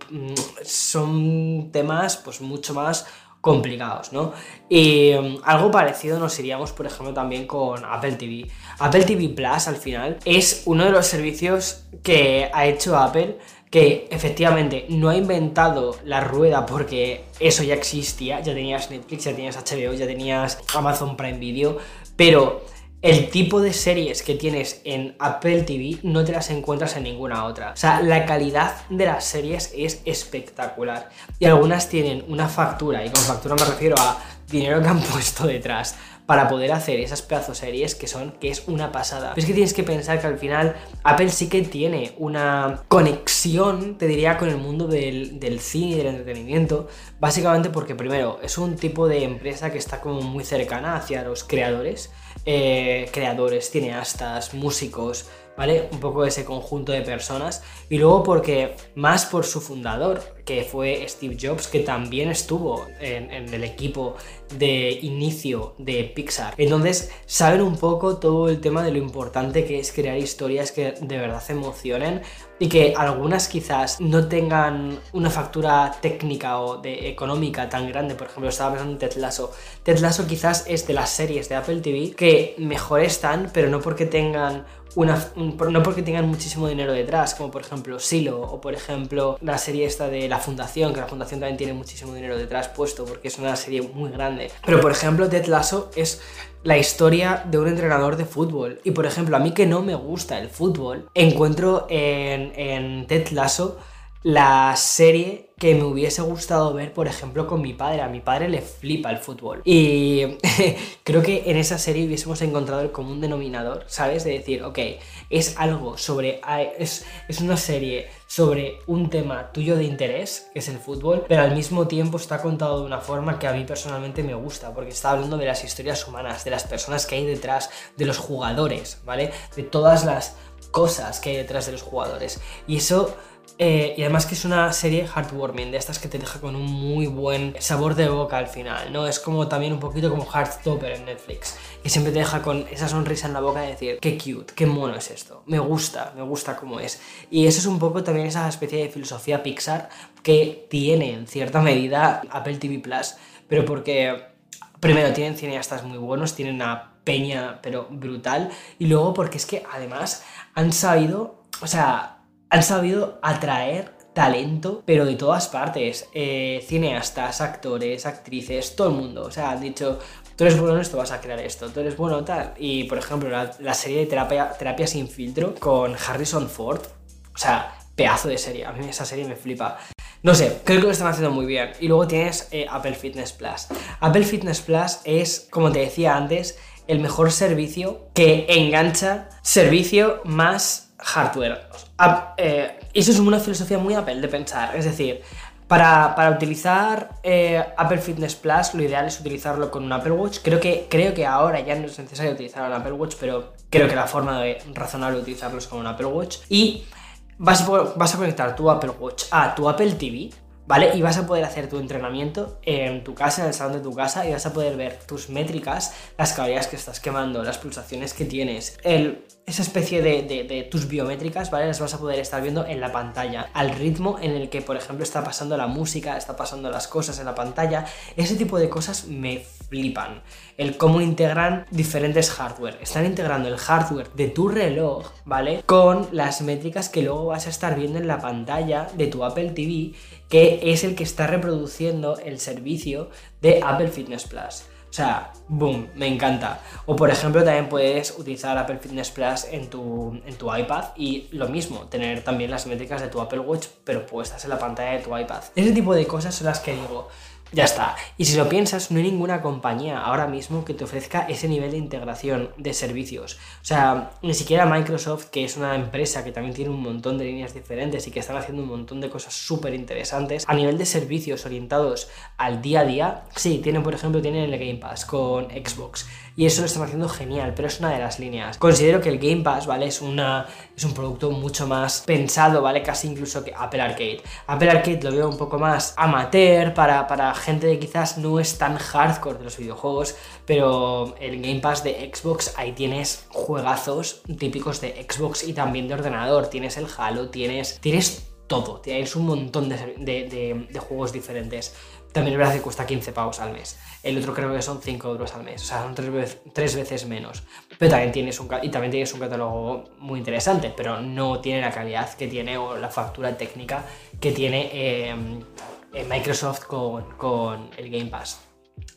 son temas pues mucho más complicados, ¿no? Y um, algo parecido nos iríamos, por ejemplo, también con Apple TV. Apple TV Plus, al final, es uno de los servicios que ha hecho Apple que efectivamente no ha inventado la rueda porque eso ya existía, ya tenías Netflix, ya tenías HBO, ya tenías Amazon Prime Video, pero el tipo de series que tienes en Apple TV no te las encuentras en ninguna otra. O sea, la calidad de las series es espectacular. Y algunas tienen una factura, y con factura me refiero a dinero que han <laughs> puesto detrás para poder hacer esas pedazos series que son, que es una pasada. Pero es que tienes que pensar que al final Apple sí que tiene una conexión, te diría, con el mundo del, del cine y del entretenimiento, básicamente porque primero es un tipo de empresa que está como muy cercana hacia los creadores, eh, creadores, cineastas, músicos, ¿vale? Un poco ese conjunto de personas. Y luego porque más por su fundador, que fue Steve Jobs, que también estuvo en, el equipo de inicio de Pixar. Entonces saben un poco todo el tema de lo importante que es crear historias que de verdad emocionen y que algunas quizás no tengan una factura técnica o de económica tan grande. Por ejemplo, estaba pensando en Ted Lasso. Ted Lasso quizás es de las series de Apple TV que mejor están, pero no porque tengan no porque tengan muchísimo dinero detrás, como por ejemplo Silo o por ejemplo la serie esta de La Fundación, que la Fundación también tiene muchísimo dinero detrás puesto porque es una serie muy grande. Pero por ejemplo Ted Lasso es la historia de un entrenador de fútbol. Y por ejemplo, a mí que no me gusta el fútbol, encuentro en, en Ted Lasso la serie que me hubiese gustado ver, por ejemplo, con mi padre. A mi padre le flipa el fútbol. Y <laughs> creo que en esa serie hubiésemos encontrado el común denominador, ¿sabes? De decir, ok, es algo sobre... Es, es una serie sobre un tema tuyo de interés, que es el fútbol, pero al mismo tiempo está contado de una forma que a mí personalmente me gusta, porque está hablando de las historias humanas, de las personas que hay detrás, de los jugadores, ¿vale? De todas las cosas que hay detrás de los jugadores. Y eso eh, y además que es una serie heartwarming, de estas que te deja con un muy buen sabor de boca al final, ¿no? Es como también un poquito como Heartstopper en Netflix, que siempre te deja con esa sonrisa en la boca de decir, qué cute, qué mono es esto, me gusta, me gusta cómo es. Y eso es un poco también esa especie de filosofía Pixar que tiene en cierta medida Apple TV Plus, pero porque primero tienen cineastas muy buenos, tienen una peña pero brutal, y luego porque es que además han sabido, o sea, han sabido atraer talento, pero de todas partes. Eh, cineastas, actores, actrices, todo el mundo. O sea, han dicho, tú eres bueno en esto, vas a crear esto, tú eres bueno tal. Y por ejemplo, la, serie de terapia, terapia sin filtro con Harrison Ford. O sea, pedazo de serie. A mí esa serie me flipa. No sé, creo que lo están haciendo muy bien. Y luego tienes eh, Apple Fitness Plus. Apple Fitness Plus es, como te decía antes, el mejor servicio que engancha servicio más hardware. Eh, eso es una filosofía muy Apple de pensar. Es decir, para, utilizar eh, Apple Fitness Plus, lo ideal es utilizarlo con un Apple Watch. Creo que, creo que ahora ya no es necesario utilizar un Apple Watch, pero creo que la forma de razonable utilizarlo es con un Apple Watch. Y vas a, vas a conectar tu Apple Watch a tu Apple TV ¿vale? Y vas a poder hacer tu entrenamiento en tu casa, en el salón de tu casa, y vas a poder ver tus métricas, las calorías que estás quemando, las pulsaciones que tienes, el, esa especie de, tus biométricas, ¿vale? Las vas a poder estar viendo en la pantalla, al ritmo en el que, por ejemplo, está pasando la música, está pasando las cosas en la pantalla. Ese tipo de cosas me flipan. El cómo integran diferentes hardware. Están integrando el hardware de tu reloj, ¿vale? Con las métricas que luego vas a estar viendo en la pantalla de tu Apple TV que es el que está reproduciendo el servicio de Apple Fitness Plus. Sea, boom, me encanta. O por ejemplo, también puedes utilizar Apple Fitness Plus en tu, en tu iPad y lo mismo, tener también las métricas de tu Apple Watch, pero puestas en la pantalla de tu iPad. Ese tipo de cosas son las que digo, ya está. Y si lo piensas, no hay ninguna compañía ahora mismo que te ofrezca ese nivel de integración de servicios. O sea, ni siquiera Microsoft, que es una empresa que también tiene un montón de líneas diferentes y que están haciendo un montón de cosas súper interesantes, a nivel de servicios orientados al día a día, sí, tienen, por ejemplo, tienen el Game Pass con Xbox y eso lo están haciendo genial, pero es una de las líneas. Considero que el Game Pass, ¿vale? Es, una, es un producto mucho más pensado, ¿vale? Casi incluso que Apple Arcade. Apple Arcade lo veo un poco más amateur para, para gente que quizás no es tan hardcore de los videojuegos, pero el Game Pass de Xbox, ahí tienes juegazos típicos de Xbox y también de ordenador. Tienes el Halo, tienes, tienes todo, tienes un montón de, juegos diferentes. También es verdad que cuesta 15 pavos al mes. El otro creo que son 5 euros al mes. O sea, son tres, veces menos. Pero también tienes un, y también tienes un catálogo muy interesante, pero no tiene la calidad que tiene o la factura técnica que tiene Microsoft con, con el Game Pass.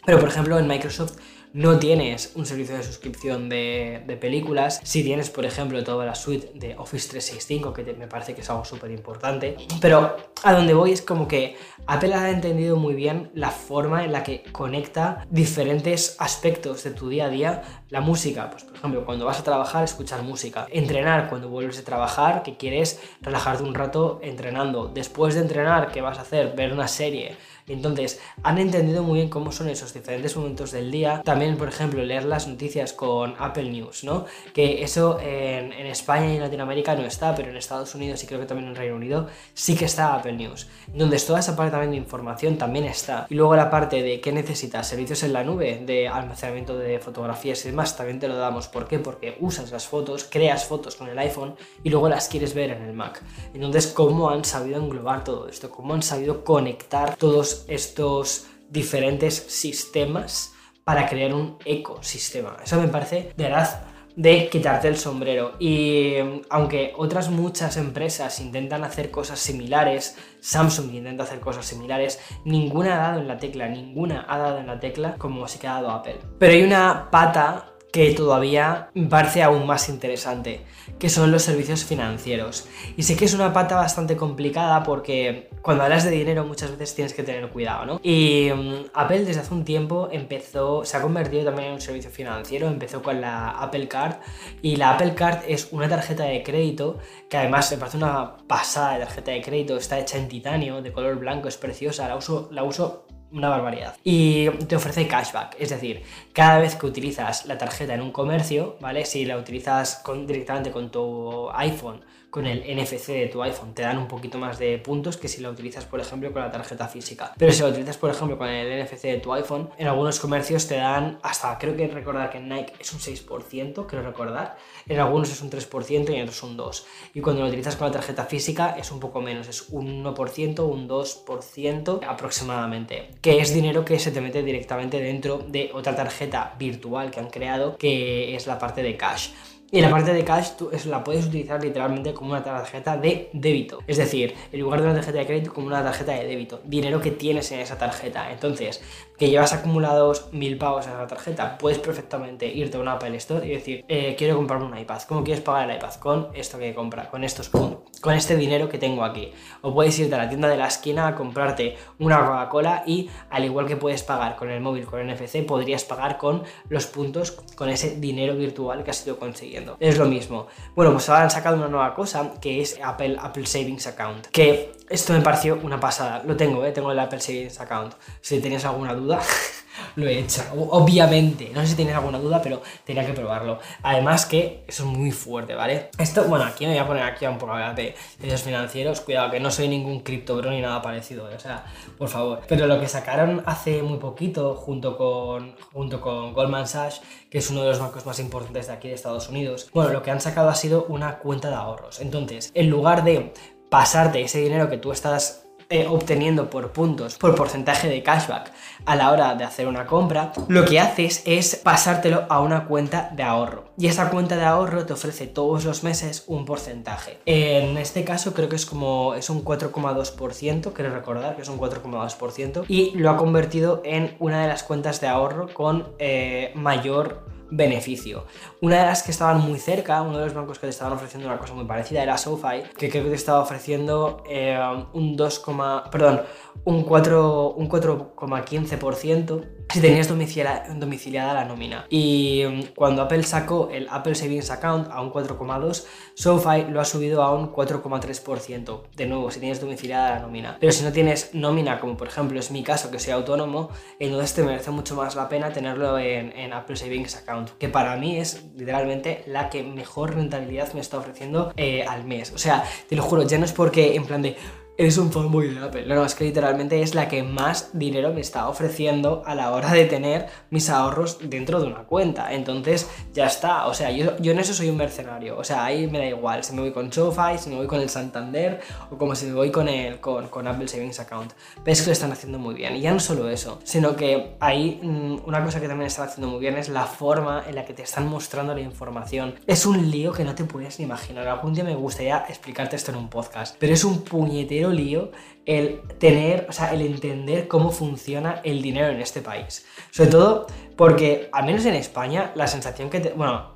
Pero por ejemplo, en Microsoft no tienes un servicio de suscripción de, películas, si tienes, por ejemplo, toda la suite de Office 365, que me parece que es algo súper importante, pero a donde voy es como que Apple ha entendido muy bien la forma en la que conecta diferentes aspectos de tu día a día. La música, pues por ejemplo, cuando vas a trabajar, escuchar música. Entrenar, cuando vuelves a trabajar, que quieres relajarte un rato entrenando. Después de entrenar, ¿qué vas a hacer? Ver una serie entonces, han entendido muy bien cómo son esos diferentes momentos del día. También, por ejemplo, leer las noticias con Apple News, ¿no? Que eso en, España y en Latinoamérica no está, pero en Estados Unidos y creo que también en Reino Unido sí que está Apple News. Entonces, toda esa parte también de información también está. Y luego la parte de qué necesitas, servicios en la nube, de almacenamiento de fotografías y demás, también te lo damos. ¿Por qué? Porque usas las fotos, creas fotos con el iPhone y luego las quieres ver en el Mac. Entonces, ¿cómo han sabido englobar todo esto? ¿Cómo han sabido conectar todos estos diferentes sistemas para crear un ecosistema. Eso me parece de verdad de quitarte el sombrero. Y mm, aunque otras muchas empresas intentan hacer cosas similares, Samsung intenta hacer cosas similares, ninguna ha dado en la tecla, ninguna ha dado en la tecla como se ha dado Apple. Pero hay una pata que todavía parece aún más interesante, que son los servicios financieros. Y sé que es una pata bastante complicada porque cuando hablas de dinero muchas veces tienes que tener cuidado, ¿no? Y mm, Apple desde hace un tiempo empezó, se ha convertido también en un servicio financiero, empezó con la Apple Card y la Apple Card es una tarjeta de crédito que además me parece una pasada de tarjeta de crédito, está hecha en titanio, de color blanco, es preciosa, la uso, la uso una barbaridad. Y te ofrece cashback, es decir, cada vez que utilizas la tarjeta en un comercio, ¿vale? Si la utilizas directamente con tu iPhone con el NFC de tu iPhone te dan un poquito más de puntos que si lo utilizas, por ejemplo, con la tarjeta física. Pero si lo utilizas, por ejemplo, con el NFC de tu iPhone, en algunos comercios te dan hasta, creo que recordar que en Nike es un 6%, creo recordar, en algunos es un 3% y en otros un 2%. Y cuando lo utilizas con la tarjeta física es un poco menos, es un 1%, un 2% aproximadamente, que es dinero que se te mete directamente dentro de otra tarjeta virtual que han creado, que es la parte de cash. Y la parte de cash tú la puedes utilizar literalmente como una tarjeta de débito. Es decir, en lugar de una tarjeta de crédito, como una tarjeta de débito. Dinero que tienes en esa tarjeta. Entonces, que llevas acumulados mil pavos en esa tarjeta, puedes perfectamente irte a una Apple Store y decir, eh, quiero comprarme un iPad. ¿Cómo quieres pagar el iPad? Con esto que compra, con estos con, con este dinero que tengo aquí. O puedes irte a la tienda de la esquina a comprarte una Coca-Cola y al igual que puedes pagar con el móvil, con el NFC, podrías pagar con los puntos, con ese dinero virtual que has ido consiguiendo. Es lo mismo. Bueno, pues ahora han sacado una nueva cosa que es Apple, Apple Savings Account. Que esto me pareció una pasada. Lo tengo, ¿eh? Tengo el Apple Savings Account. Si tenías alguna duda, <laughs> lo he hecho. Obviamente. No sé si tenías alguna duda, pero tenía que probarlo. Además que eso es muy fuerte, ¿vale? Esto, bueno, aquí me voy a poner aquí un poco de los financieros. Cuidado, que no soy ningún criptobro ni nada parecido. ¿eh? O sea, por favor. Pero lo que sacaron hace muy poquito, junto con, junto con Goldman Sachs, que es uno de los bancos más importantes de aquí de Estados Unidos, bueno, lo que han sacado ha sido una cuenta de ahorros. Entonces, en lugar de pasarte ese dinero que tú estás eh, obteniendo por puntos, por porcentaje de cashback a la hora de hacer una compra, lo que haces es pasártelo a una cuenta de ahorro. Y esa cuenta de ahorro te ofrece todos los meses un porcentaje. En este caso creo que es como es un 4,2%, quiero recordar que es un 4,2%, y lo ha convertido en una de las cuentas de ahorro con eh, mayor beneficio. Una de las que estaban muy cerca, uno de los bancos que te estaban ofreciendo una cosa muy parecida era SoFi, que creo que estaba ofreciendo eh, un 2, perdón, un 4,15% un si tenías domiciliada, la nómina. Y mm, cuando Apple sacó el Apple Savings Account a un 4,2, SoFi lo ha subido a un 4,3%. De nuevo, si tienes domiciliada la nómina. Pero si no tienes nómina, como por ejemplo es mi caso, que soy autónomo, entonces te merece mucho más la pena tenerlo en, en Apple Savings Account, que para mí es literalmente la que mejor rentabilidad me está ofreciendo eh, al mes. O sea, te lo juro, ya no es porque en plan de eres un fanboy de Apple. No, no, es que literalmente es la que más dinero me está ofreciendo a la hora de tener mis ahorros dentro de una cuenta. Entonces, ya está. O sea, yo, en eso soy un mercenario. O sea, ahí me da igual si me voy con SoFi, si me voy con el Santander o como si me voy con, el, con, con Apple Savings Account. Ves que lo están haciendo muy bien. Y ya no solo eso, sino que ahí mm, una cosa que también están haciendo muy bien es la forma en la que te están mostrando la información. Es un lío que no te puedes ni imaginar. Algún día me gustaría explicarte esto en un podcast. Pero es un puñetero lío el tener, o sea, el entender cómo funciona el dinero en este país. Sobre todo porque, al menos en España, la sensación que te, Bueno,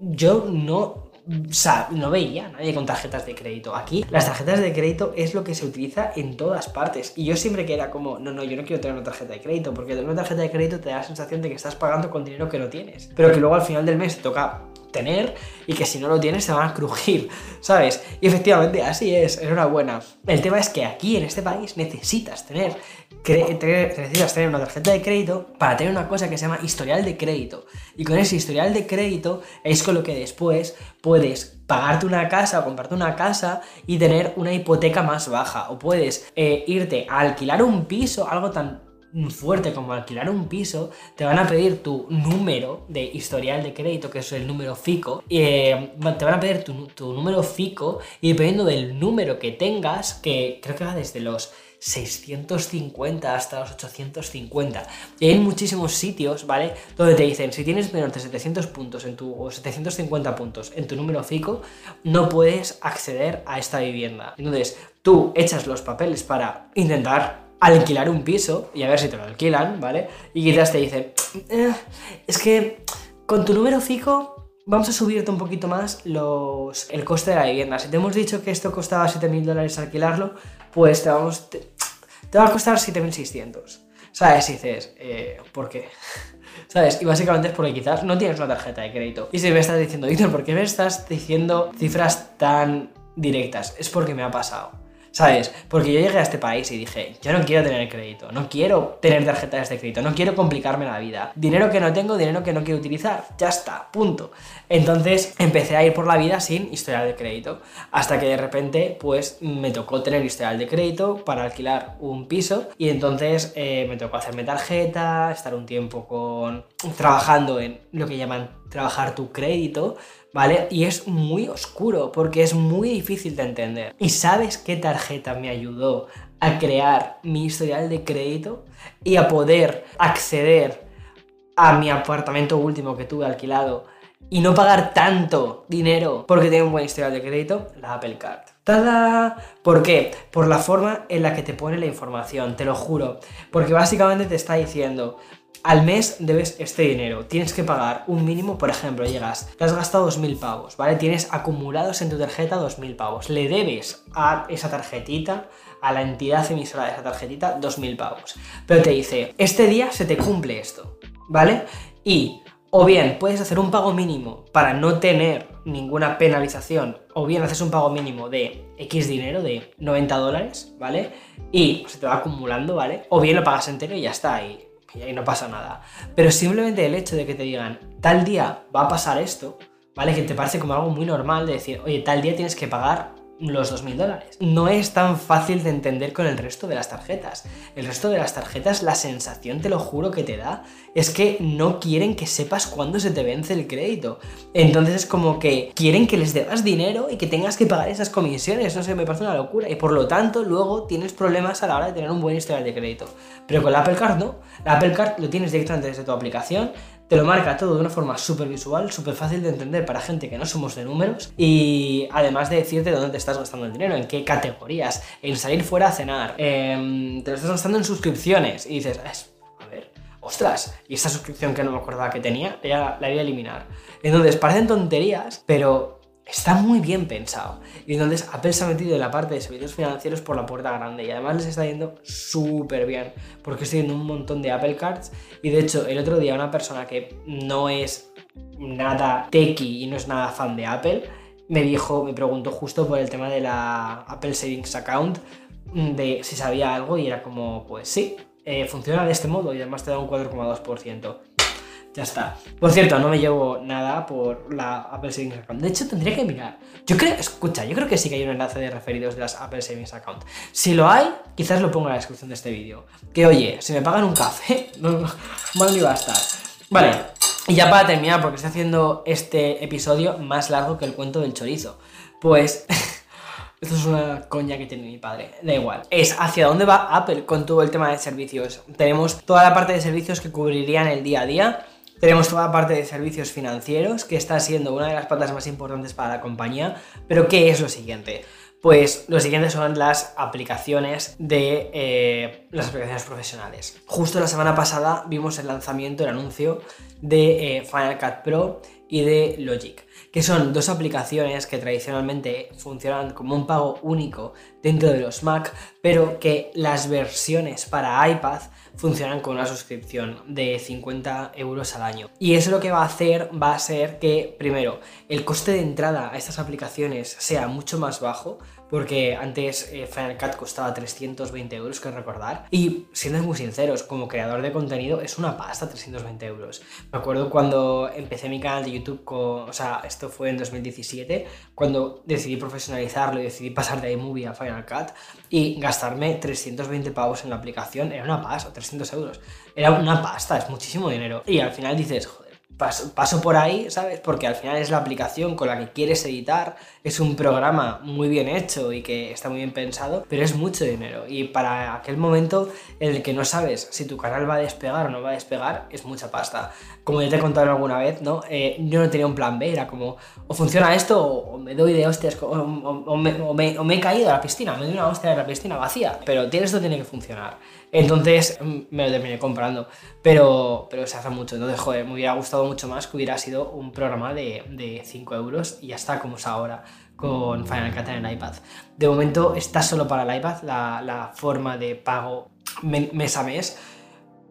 yo no no veía nadie con tarjetas de crédito. Aquí las tarjetas de crédito es lo que se utiliza en todas partes. Y yo siempre que era como, no, no, yo no quiero tener una tarjeta de crédito, porque tener una tarjeta de crédito te da la sensación de que estás pagando con dinero que no tienes. Pero que luego al final del mes te toca tener y que si no lo tienes te van a crujir, ¿sabes? Y efectivamente así es, enhorabuena. El tema es que aquí en este país necesitas tener, necesitas tener una tarjeta de crédito para tener una cosa que se llama historial de crédito. Y con ese historial de crédito es con lo que después puedes pagarte una casa o comprarte una casa y tener una hipoteca más baja. O puedes eh, irte a alquilar un piso, algo tan fuerte como alquilar un piso, te van a pedir tu número de historial de crédito, que es el número FICO, eh, te van a pedir tu, número FICO y dependiendo del número que tengas, que creo que va desde los 650 hasta los 850. Y hay muchísimos sitios, ¿vale? Donde te dicen, si tienes menos de 700 puntos en tu, o 750 puntos en tu número FICO, no puedes acceder a esta vivienda. Entonces, tú echas los papeles para intentar alquilar un piso y a ver si te lo alquilan, ¿vale? Y quizás te dicen, eh, es que con tu número fijo vamos a subirte un poquito más el coste de la vivienda. Si te hemos dicho que esto costaba 7.000 dólares alquilarlo, pues te, vamos, te va a costar 7.600. ¿Sabes? Y dices, eh, ¿por qué? <laughs> ¿Sabes? Y básicamente es porque quizás no tienes una tarjeta de crédito. Y si me estás diciendo, Víctor, ¿por qué me estás diciendo cifras tan directas? Es porque me ha pasado. ¿Sabes? Porque yo llegué a este país y dije, yo no quiero tener crédito, no quiero tener tarjetas de crédito, no quiero complicarme la vida. Dinero que no tengo, dinero que no quiero utilizar, ya está, punto. Entonces empecé a ir por la vida sin historial de crédito, hasta que de repente pues me tocó tener historial de crédito para alquilar un piso y entonces eh, me tocó hacerme tarjeta, estar un tiempo con trabajando en lo que llaman trabajar tu crédito, ¿vale? Y es muy oscuro porque es muy difícil de entender. ¿Y sabes qué tarjeta me ayudó a crear mi historial de crédito y a poder acceder a mi apartamento último que tuve alquilado y no pagar tanto dinero porque tengo un buen historial de crédito? La Apple Card. ¡Tada! ¿Por qué? Por la forma en la que te pone la información, te lo juro. Porque básicamente te está diciendo, al mes debes este dinero, tienes que pagar un mínimo, por ejemplo, llegas, te has gastado 2.000 pavos, ¿vale? Tienes acumulados en tu tarjeta 2.000 pavos, le debes a esa tarjetita, a la entidad emisora de esa tarjetita, 2.000 pavos. Pero te dice, este día se te cumple esto, ¿vale? Y o bien puedes hacer un pago mínimo para no tener ninguna penalización, o bien haces un pago mínimo de X dinero, de 90 dólares, ¿vale? Y se te va acumulando, ¿vale? O bien lo pagas entero y ya está, y y ahí no pasa nada. Pero simplemente el hecho de que te digan, tal día va a pasar esto, ¿vale? Que te parece como algo muy normal de decir, oye, tal día tienes que pagar los 2.000 dólares. No es tan fácil de entender con el resto de las tarjetas. El resto de las tarjetas, la sensación, te lo juro que te da, es que no quieren que sepas cuándo se te vence el crédito. Entonces es como que quieren que les debas dinero y que tengas que pagar esas comisiones. No sé, me parece una locura. Y por lo tanto, luego tienes problemas a la hora de tener un buen historial de crédito. Pero con la Apple Card no. La Apple Card lo tienes directamente desde tu aplicación te lo marca todo de una forma súper visual, súper fácil de entender para gente que no somos de números y además de decirte dónde te estás gastando el dinero, en qué categorías, en salir fuera a cenar, em, te lo estás gastando en suscripciones y dices, a ver, ostras, y esta suscripción que no me acordaba que tenía, ya la voy a eliminar. Entonces, parecen tonterías, pero está muy bien pensado. Y entonces Apple se ha metido en la parte de servicios financieros por la puerta grande y además les está yendo súper bien porque estoy viendo un montón de Apple Cards y de hecho el otro día una persona que no es nada techie y no es nada fan de Apple me dijo, me preguntó justo por el tema de la Apple Savings Account de si sabía algo y era como, pues sí, eh, funciona de este modo y además te da un 4,2%. Ya está. Por cierto, no me llevo nada por la Apple Savings Account. De hecho, tendría que mirar. Yo creo, escucha, yo creo que sí que hay un enlace de referidos de las Apple Savings Account. Si lo hay, quizás lo pongo en la descripción de este vídeo. Que oye, si me pagan un café, <laughs> no, mal ni va a estar. Vale, y ya para terminar, porque estoy haciendo este episodio más largo que el cuento del chorizo. Pues. <laughs> Esto es una coña que tiene mi padre. Da igual. Es hacia dónde va Apple con todo el tema de servicios. Tenemos toda la parte de servicios que cubrirían el día a día tenemos toda la parte de servicios financieros, que está siendo una de las patas más importantes para la compañía. Pero ¿qué es lo siguiente? Pues lo siguiente son las aplicaciones de eh, las aplicaciones profesionales. Justo la semana pasada vimos el lanzamiento, el anuncio de eh, Final Cut Pro y de Logic, que son dos aplicaciones que tradicionalmente funcionan como un pago único dentro de los Mac, pero que las versiones para iPad funcionan con una suscripción de 50 euros al año. Y eso lo que va a hacer va a ser que, primero, el coste de entrada a estas aplicaciones sea mucho más bajo, porque antes eh, Final Cut costaba 320 euros, que recordar. Y siendo muy sinceros, como creador de contenido es una pasta 320 euros. Me acuerdo cuando empecé mi canal de YouTube, con, o sea, esto fue en 2017, cuando decidí profesionalizarlo y decidí pasar de iMovie a Final Cut y gastarme 320 pavos en la aplicación, era una pasta, 300 euros. Era una pasta, es muchísimo dinero. Y al final dices, paso, por ahí, ¿sabes? Porque al final es la aplicación con la que quieres editar, es un programa muy bien hecho y que está muy bien pensado, pero es mucho dinero. Y para aquel momento en el que no sabes si tu canal va a despegar o no va a despegar, es mucha pasta. Como ya te he contado alguna vez, ¿no? Eh, yo no tenía un plan B, era como, o funciona esto, o, me doy de hostias, o, me, he caído a la piscina, me doy una hostia de la piscina vacía, pero esto tiene que funcionar. Entonces mm, me lo terminé comprando, pero, pero se hace mucho. Entonces, joder, me hubiera gustado mucho más que hubiera sido un programa de, de 5 euros y ya está como es ahora con Final Cut en el iPad. De momento está solo para el iPad la, la forma de pago me- mes a mes.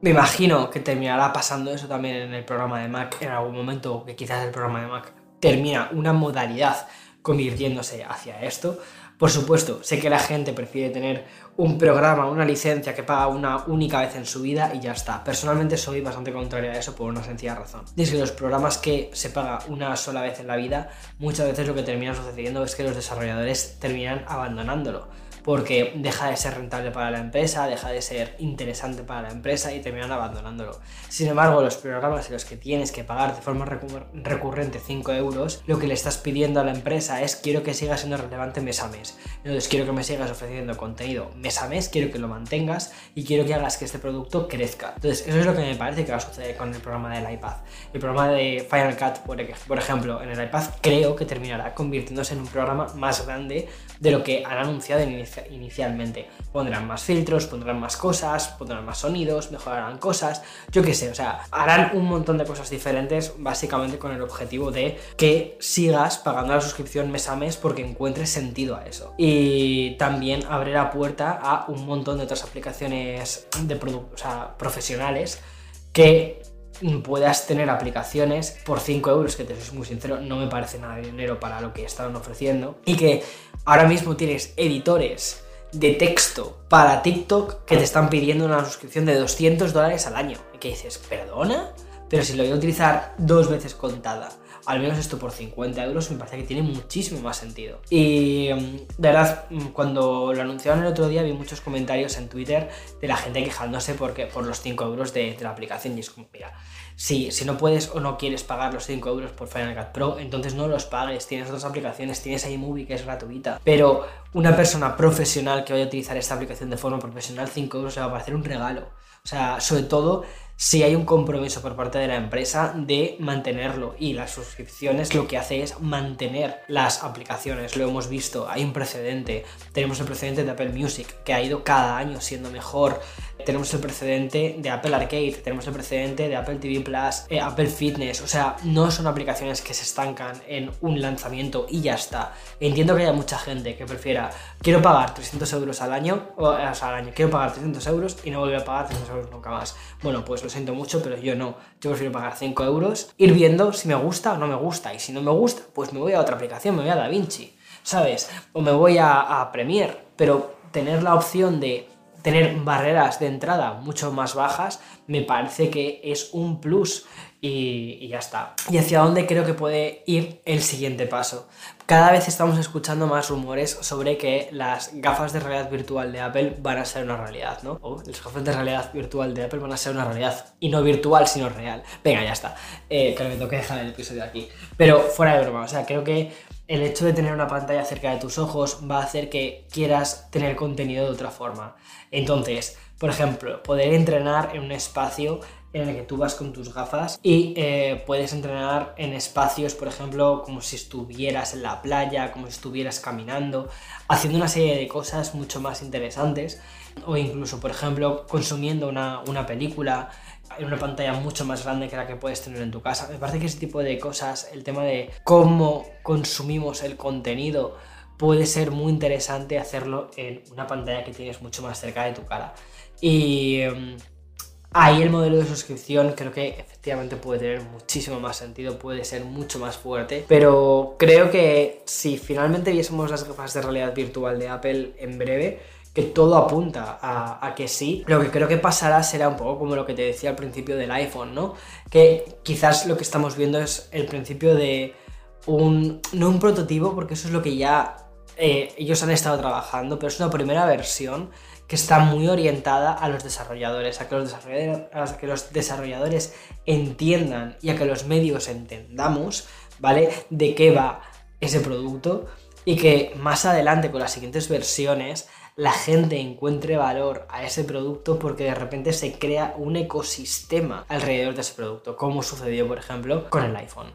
Me imagino que terminará pasando eso también en el programa de Mac en algún momento, que quizás el programa de Mac termina una modalidad convirtiéndose hacia esto. Por supuesto, sé que la gente prefiere tener un programa, una licencia que paga una única vez en su vida y ya está. Personalmente soy bastante contrario a eso por una sencilla razón. Y es que los programas que se paga una sola vez en la vida, muchas veces lo que termina sucediendo es que los desarrolladores terminan abandonándolo porque deja de ser rentable para la empresa, deja de ser interesante para la empresa y terminan abandonándolo. Sin embargo, los programas en los que tienes que pagar de forma recur- recurrente 5 euros, lo que le estás pidiendo a la empresa es quiero que sigas siendo relevante mes a mes. Entonces quiero que me sigas ofreciendo contenido mes a mes, quiero que lo mantengas y quiero que hagas que este producto crezca. Entonces eso es lo que me parece que va a suceder con el programa del iPad. El programa de Final Cut, por ej- por ejemplo, en el iPad creo que terminará convirtiéndose en un programa más grande de lo que han anunciado inicia- inicialmente. Pondrán más filtros, pondrán más cosas, pondrán más sonidos, mejorarán cosas, yo qué sé, o sea, harán un montón de cosas diferentes básicamente con el objetivo de que sigas pagando la suscripción mes a mes porque encuentres sentido a eso. Y también abrirá puerta a un montón de otras aplicaciones de o profesionales que puedas tener aplicaciones por 5 euros, que te soy muy sincero, no me parece nada de dinero para lo que estaban ofreciendo, y que ahora mismo tienes editores de texto para TikTok que te están pidiendo una suscripción de 200 dólares al año. Y que dices, ¿perdona? Pero si lo voy a utilizar dos veces contada, al menos esto por 50 euros me parece que tiene muchísimo más sentido. Y mm, de verdad, mm, cuando lo anunciaron el otro día vi muchos comentarios en Twitter de la gente quejándose porque, por los 5 euros de, la aplicación y es como, mira, si, si no puedes o no quieres pagar los 5 euros por Final Cut Pro, entonces no los pagues, tienes otras aplicaciones, tienes iMovie que es gratuita, pero una persona profesional que vaya a utilizar esta aplicación de forma profesional, 5 euros le va a parecer un regalo. O sea, sobre todo si hay un compromiso por parte de la empresa de mantenerlo. Y las suscripciones lo que hace es mantener las aplicaciones, lo hemos visto, hay un precedente, tenemos el precedente de Apple Music que ha ido cada año siendo mejor, tenemos el precedente de Apple Arcade, tenemos el precedente de Apple TV Plus, eh, Apple Fitness, o sea, no son aplicaciones que se estancan en un lanzamiento y ya está. Entiendo que haya mucha gente que prefiera, quiero pagar 300 euros al año, o, o sea, al año, quiero pagar 300 euros y no volver a pagar 300 euros nunca más. Bueno, pues lo siento mucho, pero yo no. Yo prefiero pagar 5 euros, ir viendo si me gusta o no me gusta, y si no me gusta, pues me voy a otra aplicación, me voy a DaVinci, ¿sabes? O me voy a, a Premiere, pero tener la opción de tener barreras de entrada mucho más bajas me parece que es un plus y, y, ya está. ¿Y hacia dónde creo que puede ir el siguiente paso? Cada vez estamos escuchando más rumores sobre que las gafas de realidad virtual de Apple van a ser una realidad, ¿no? O las gafas de realidad virtual de Apple van a ser una realidad. Y no virtual, sino real. Venga, ya está. Eh, que me toque dejar el episodio aquí. Pero fuera de broma, o sea, creo que el hecho de tener una pantalla cerca de tus ojos va a hacer que quieras tener contenido de otra forma. Entonces, por ejemplo, poder entrenar en un espacio en el que tú vas con tus gafas y eh, puedes entrenar en espacios, por ejemplo, como si estuvieras en la playa, como si estuvieras caminando, haciendo una serie de cosas mucho más interesantes o incluso, por ejemplo, consumiendo una, una película en una pantalla mucho más grande que la que puedes tener en tu casa. Me parece que ese tipo de cosas, el tema de cómo consumimos el contenido, puede ser muy interesante hacerlo en una pantalla que tienes mucho más cerca de tu cara. Y um, ahí el modelo de suscripción creo que efectivamente puede tener muchísimo más sentido, puede ser mucho más fuerte, pero creo que si finalmente viésemos las gafas de realidad virtual de Apple en breve, que todo apunta a, que sí. Lo que creo que pasará será un poco como lo que te decía al principio del iPhone, ¿no? Que quizás lo que estamos viendo es el principio de un... no un prototipo, porque eso es lo que ya eh, ellos han estado trabajando, pero es una primera versión que está muy orientada a los desarrolladores, a que los desarrolladores, a que los desarrolladores entiendan y a que los medios entendamos, ¿vale? De qué va ese producto y que más adelante con las siguientes versiones la gente encuentre valor a ese producto porque de repente se crea un ecosistema alrededor de ese producto, como sucedió por ejemplo con el iPhone.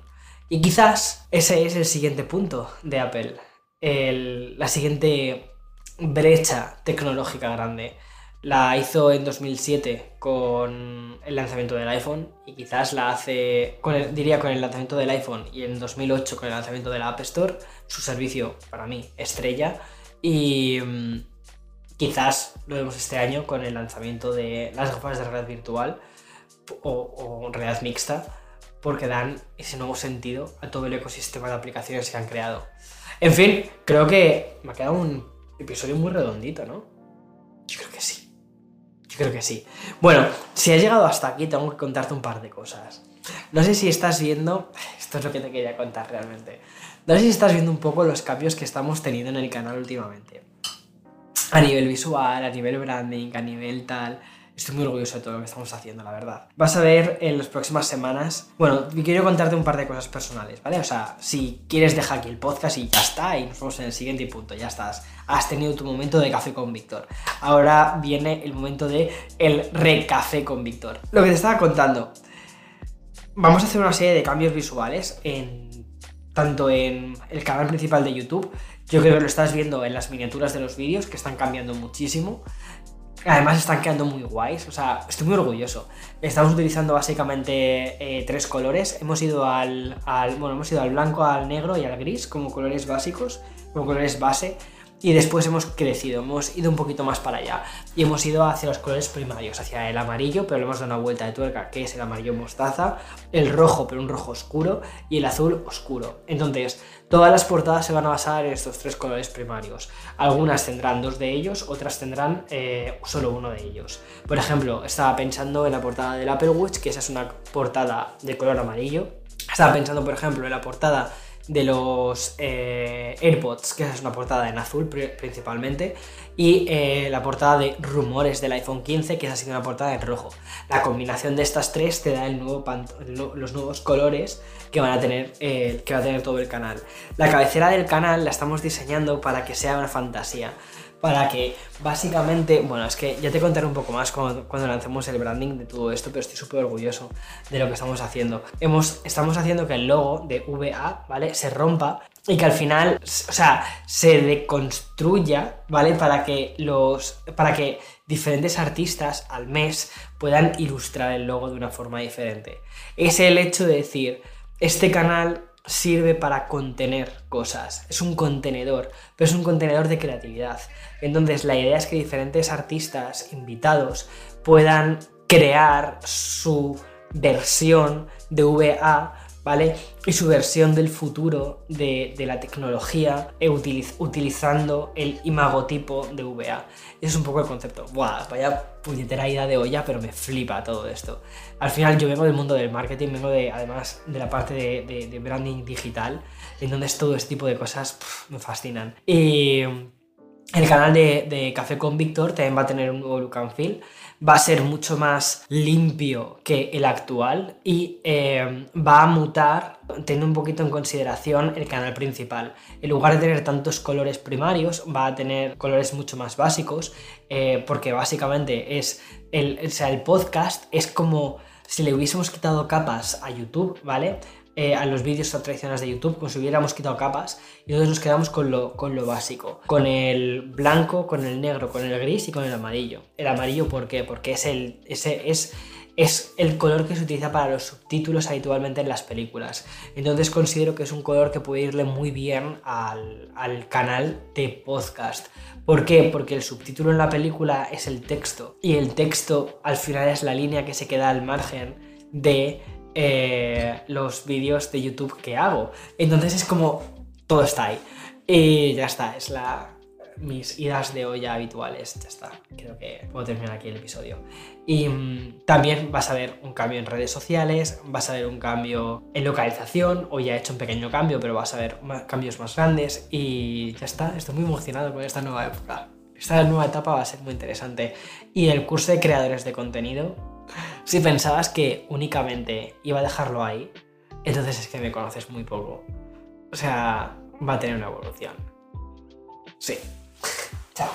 Y quizás ese es el siguiente punto de Apple, la siguiente brecha tecnológica grande. la hizo en 2007 con el lanzamiento del iPhone y quizás la hace, con el- diría con el lanzamiento del iPhone y en 2008 con el lanzamiento de la App Store, su servicio para mí estrella y mm, quizás lo vemos este año con el lanzamiento de las gafas de realidad virtual o, o realidad mixta porque dan ese nuevo sentido a todo el ecosistema de aplicaciones que han creado. En fin, creo que me ha quedado un episodio muy redondito, ¿no? Yo creo que sí. Yo creo que sí. Bueno, si has llegado hasta aquí, tengo que contarte un par de cosas. No sé si estás viendo. <laughs> Esto es lo que te quería contar realmente. No sé si estás viendo un poco los cambios que estamos teniendo en el canal últimamente. A nivel visual, a nivel branding, a nivel tal. Estoy muy orgulloso de todo lo que estamos haciendo, la verdad. Vas a ver en las próximas semanas. Bueno, quiero contarte un par de cosas personales, ¿vale? O sea, si quieres, deja aquí el podcast y ya está. Y nos vemos en el siguiente punto, ya estás. Has tenido tu momento de café con Víctor. Ahora viene el momento de el recafé con Víctor. Lo que te estaba contando. Vamos a hacer una serie de cambios visuales en tanto en el canal principal de YouTube. Yo creo que lo estás viendo en las miniaturas de los vídeos que están cambiando muchísimo. Además están quedando muy guays, o sea, estoy muy orgulloso. Estamos utilizando básicamente eh, tres colores. Hemos ido al, al- bueno, hemos ido al blanco, al negro y al gris como colores básicos, como colores base. Y después hemos crecido, hemos ido un poquito más para allá. Y hemos ido hacia los colores primarios, hacia el amarillo, pero le hemos dado una vuelta de tuerca, que es el amarillo mostaza, el rojo, pero un rojo oscuro, y el azul oscuro. Entonces, todas las portadas se van a basar en estos tres colores primarios. Algunas tendrán dos de ellos, otras tendrán eh, solo uno de ellos. Por ejemplo, estaba pensando en la portada del Apple Watch, que esa es una portada de color amarillo. Estaba pensando, por ejemplo, en la portada de los eh, AirPods, que es una portada en azul pri- principalmente, y eh, la portada de rumores del iPhone 15, que ha sido una portada en rojo. La combinación de estas tres te da los nuevos colores que van a tener eh, que va a tener todo el canal. La cabecera del canal la estamos diseñando para que sea una fantasía. Para que básicamente, bueno, es que ya te contaré un poco más cuando, cuando lancemos el branding de todo esto, pero estoy súper orgulloso de lo que estamos haciendo. Hemos, estamos haciendo que el logo de VA, ¿vale? Se rompa y que al final, o sea, se deconstruya, ¿vale? Para que los, para que diferentes artistas al mes puedan ilustrar el logo de una forma diferente. Es el hecho de decir, este canal sirve para contener cosas, es un contenedor, pero es un contenedor de creatividad. Entonces la idea es que diferentes artistas invitados puedan crear su versión de VA, ¿vale? Y su versión del futuro de, la tecnología e utiliz- utilizando el imagotipo de VA. Es un poco el concepto. Buah, vaya puñetera idea de olla, pero me flipa todo esto. Al final yo vengo del mundo del marketing, vengo de, además de la parte de, branding digital, en donde es todo este tipo de cosas me fascinan. Y el canal de, de Café con Víctor también va a tener un nuevo look and feel. Va a ser mucho más limpio que el actual y eh, va a mutar teniendo un poquito en consideración el canal principal. En lugar de tener tantos colores primarios, va a tener colores mucho más básicos eh, porque básicamente es el, o sea, el podcast es como si le hubiésemos quitado capas a YouTube, ¿vale? Eh, a los vídeos tradicionales de YouTube, como si hubiéramos quitado capas, y entonces nos quedamos con lo, con lo básico, con el blanco, con el negro, con el gris y con el amarillo. El amarillo, ¿por qué? Porque es el, ese, es, es el color que se utiliza para los subtítulos habitualmente en las películas. Entonces considero que es un color que puede irle muy bien al, al canal de podcast. ¿Por qué? Porque el subtítulo en la película es el texto, y el texto al final es la línea que se queda al margen de eh, los vídeos de YouTube que hago. Entonces es como todo está ahí. Y ya está, es la mis idas de olla habituales. Ya está, creo que puedo terminar aquí el episodio. Y mm, también vas a ver un cambio en redes sociales, vas a ver un cambio en localización, o ya he hecho un pequeño cambio, pero vas a ver cambios más grandes. Y ya está, estoy muy emocionado con esta nueva época. Esta nueva etapa va a ser muy interesante. Y el curso de creadores de contenido si pensabas que únicamente iba a dejarlo ahí, entonces es que me conoces muy poco. O sea, va a tener una evolución. Sí. <laughs> Chao.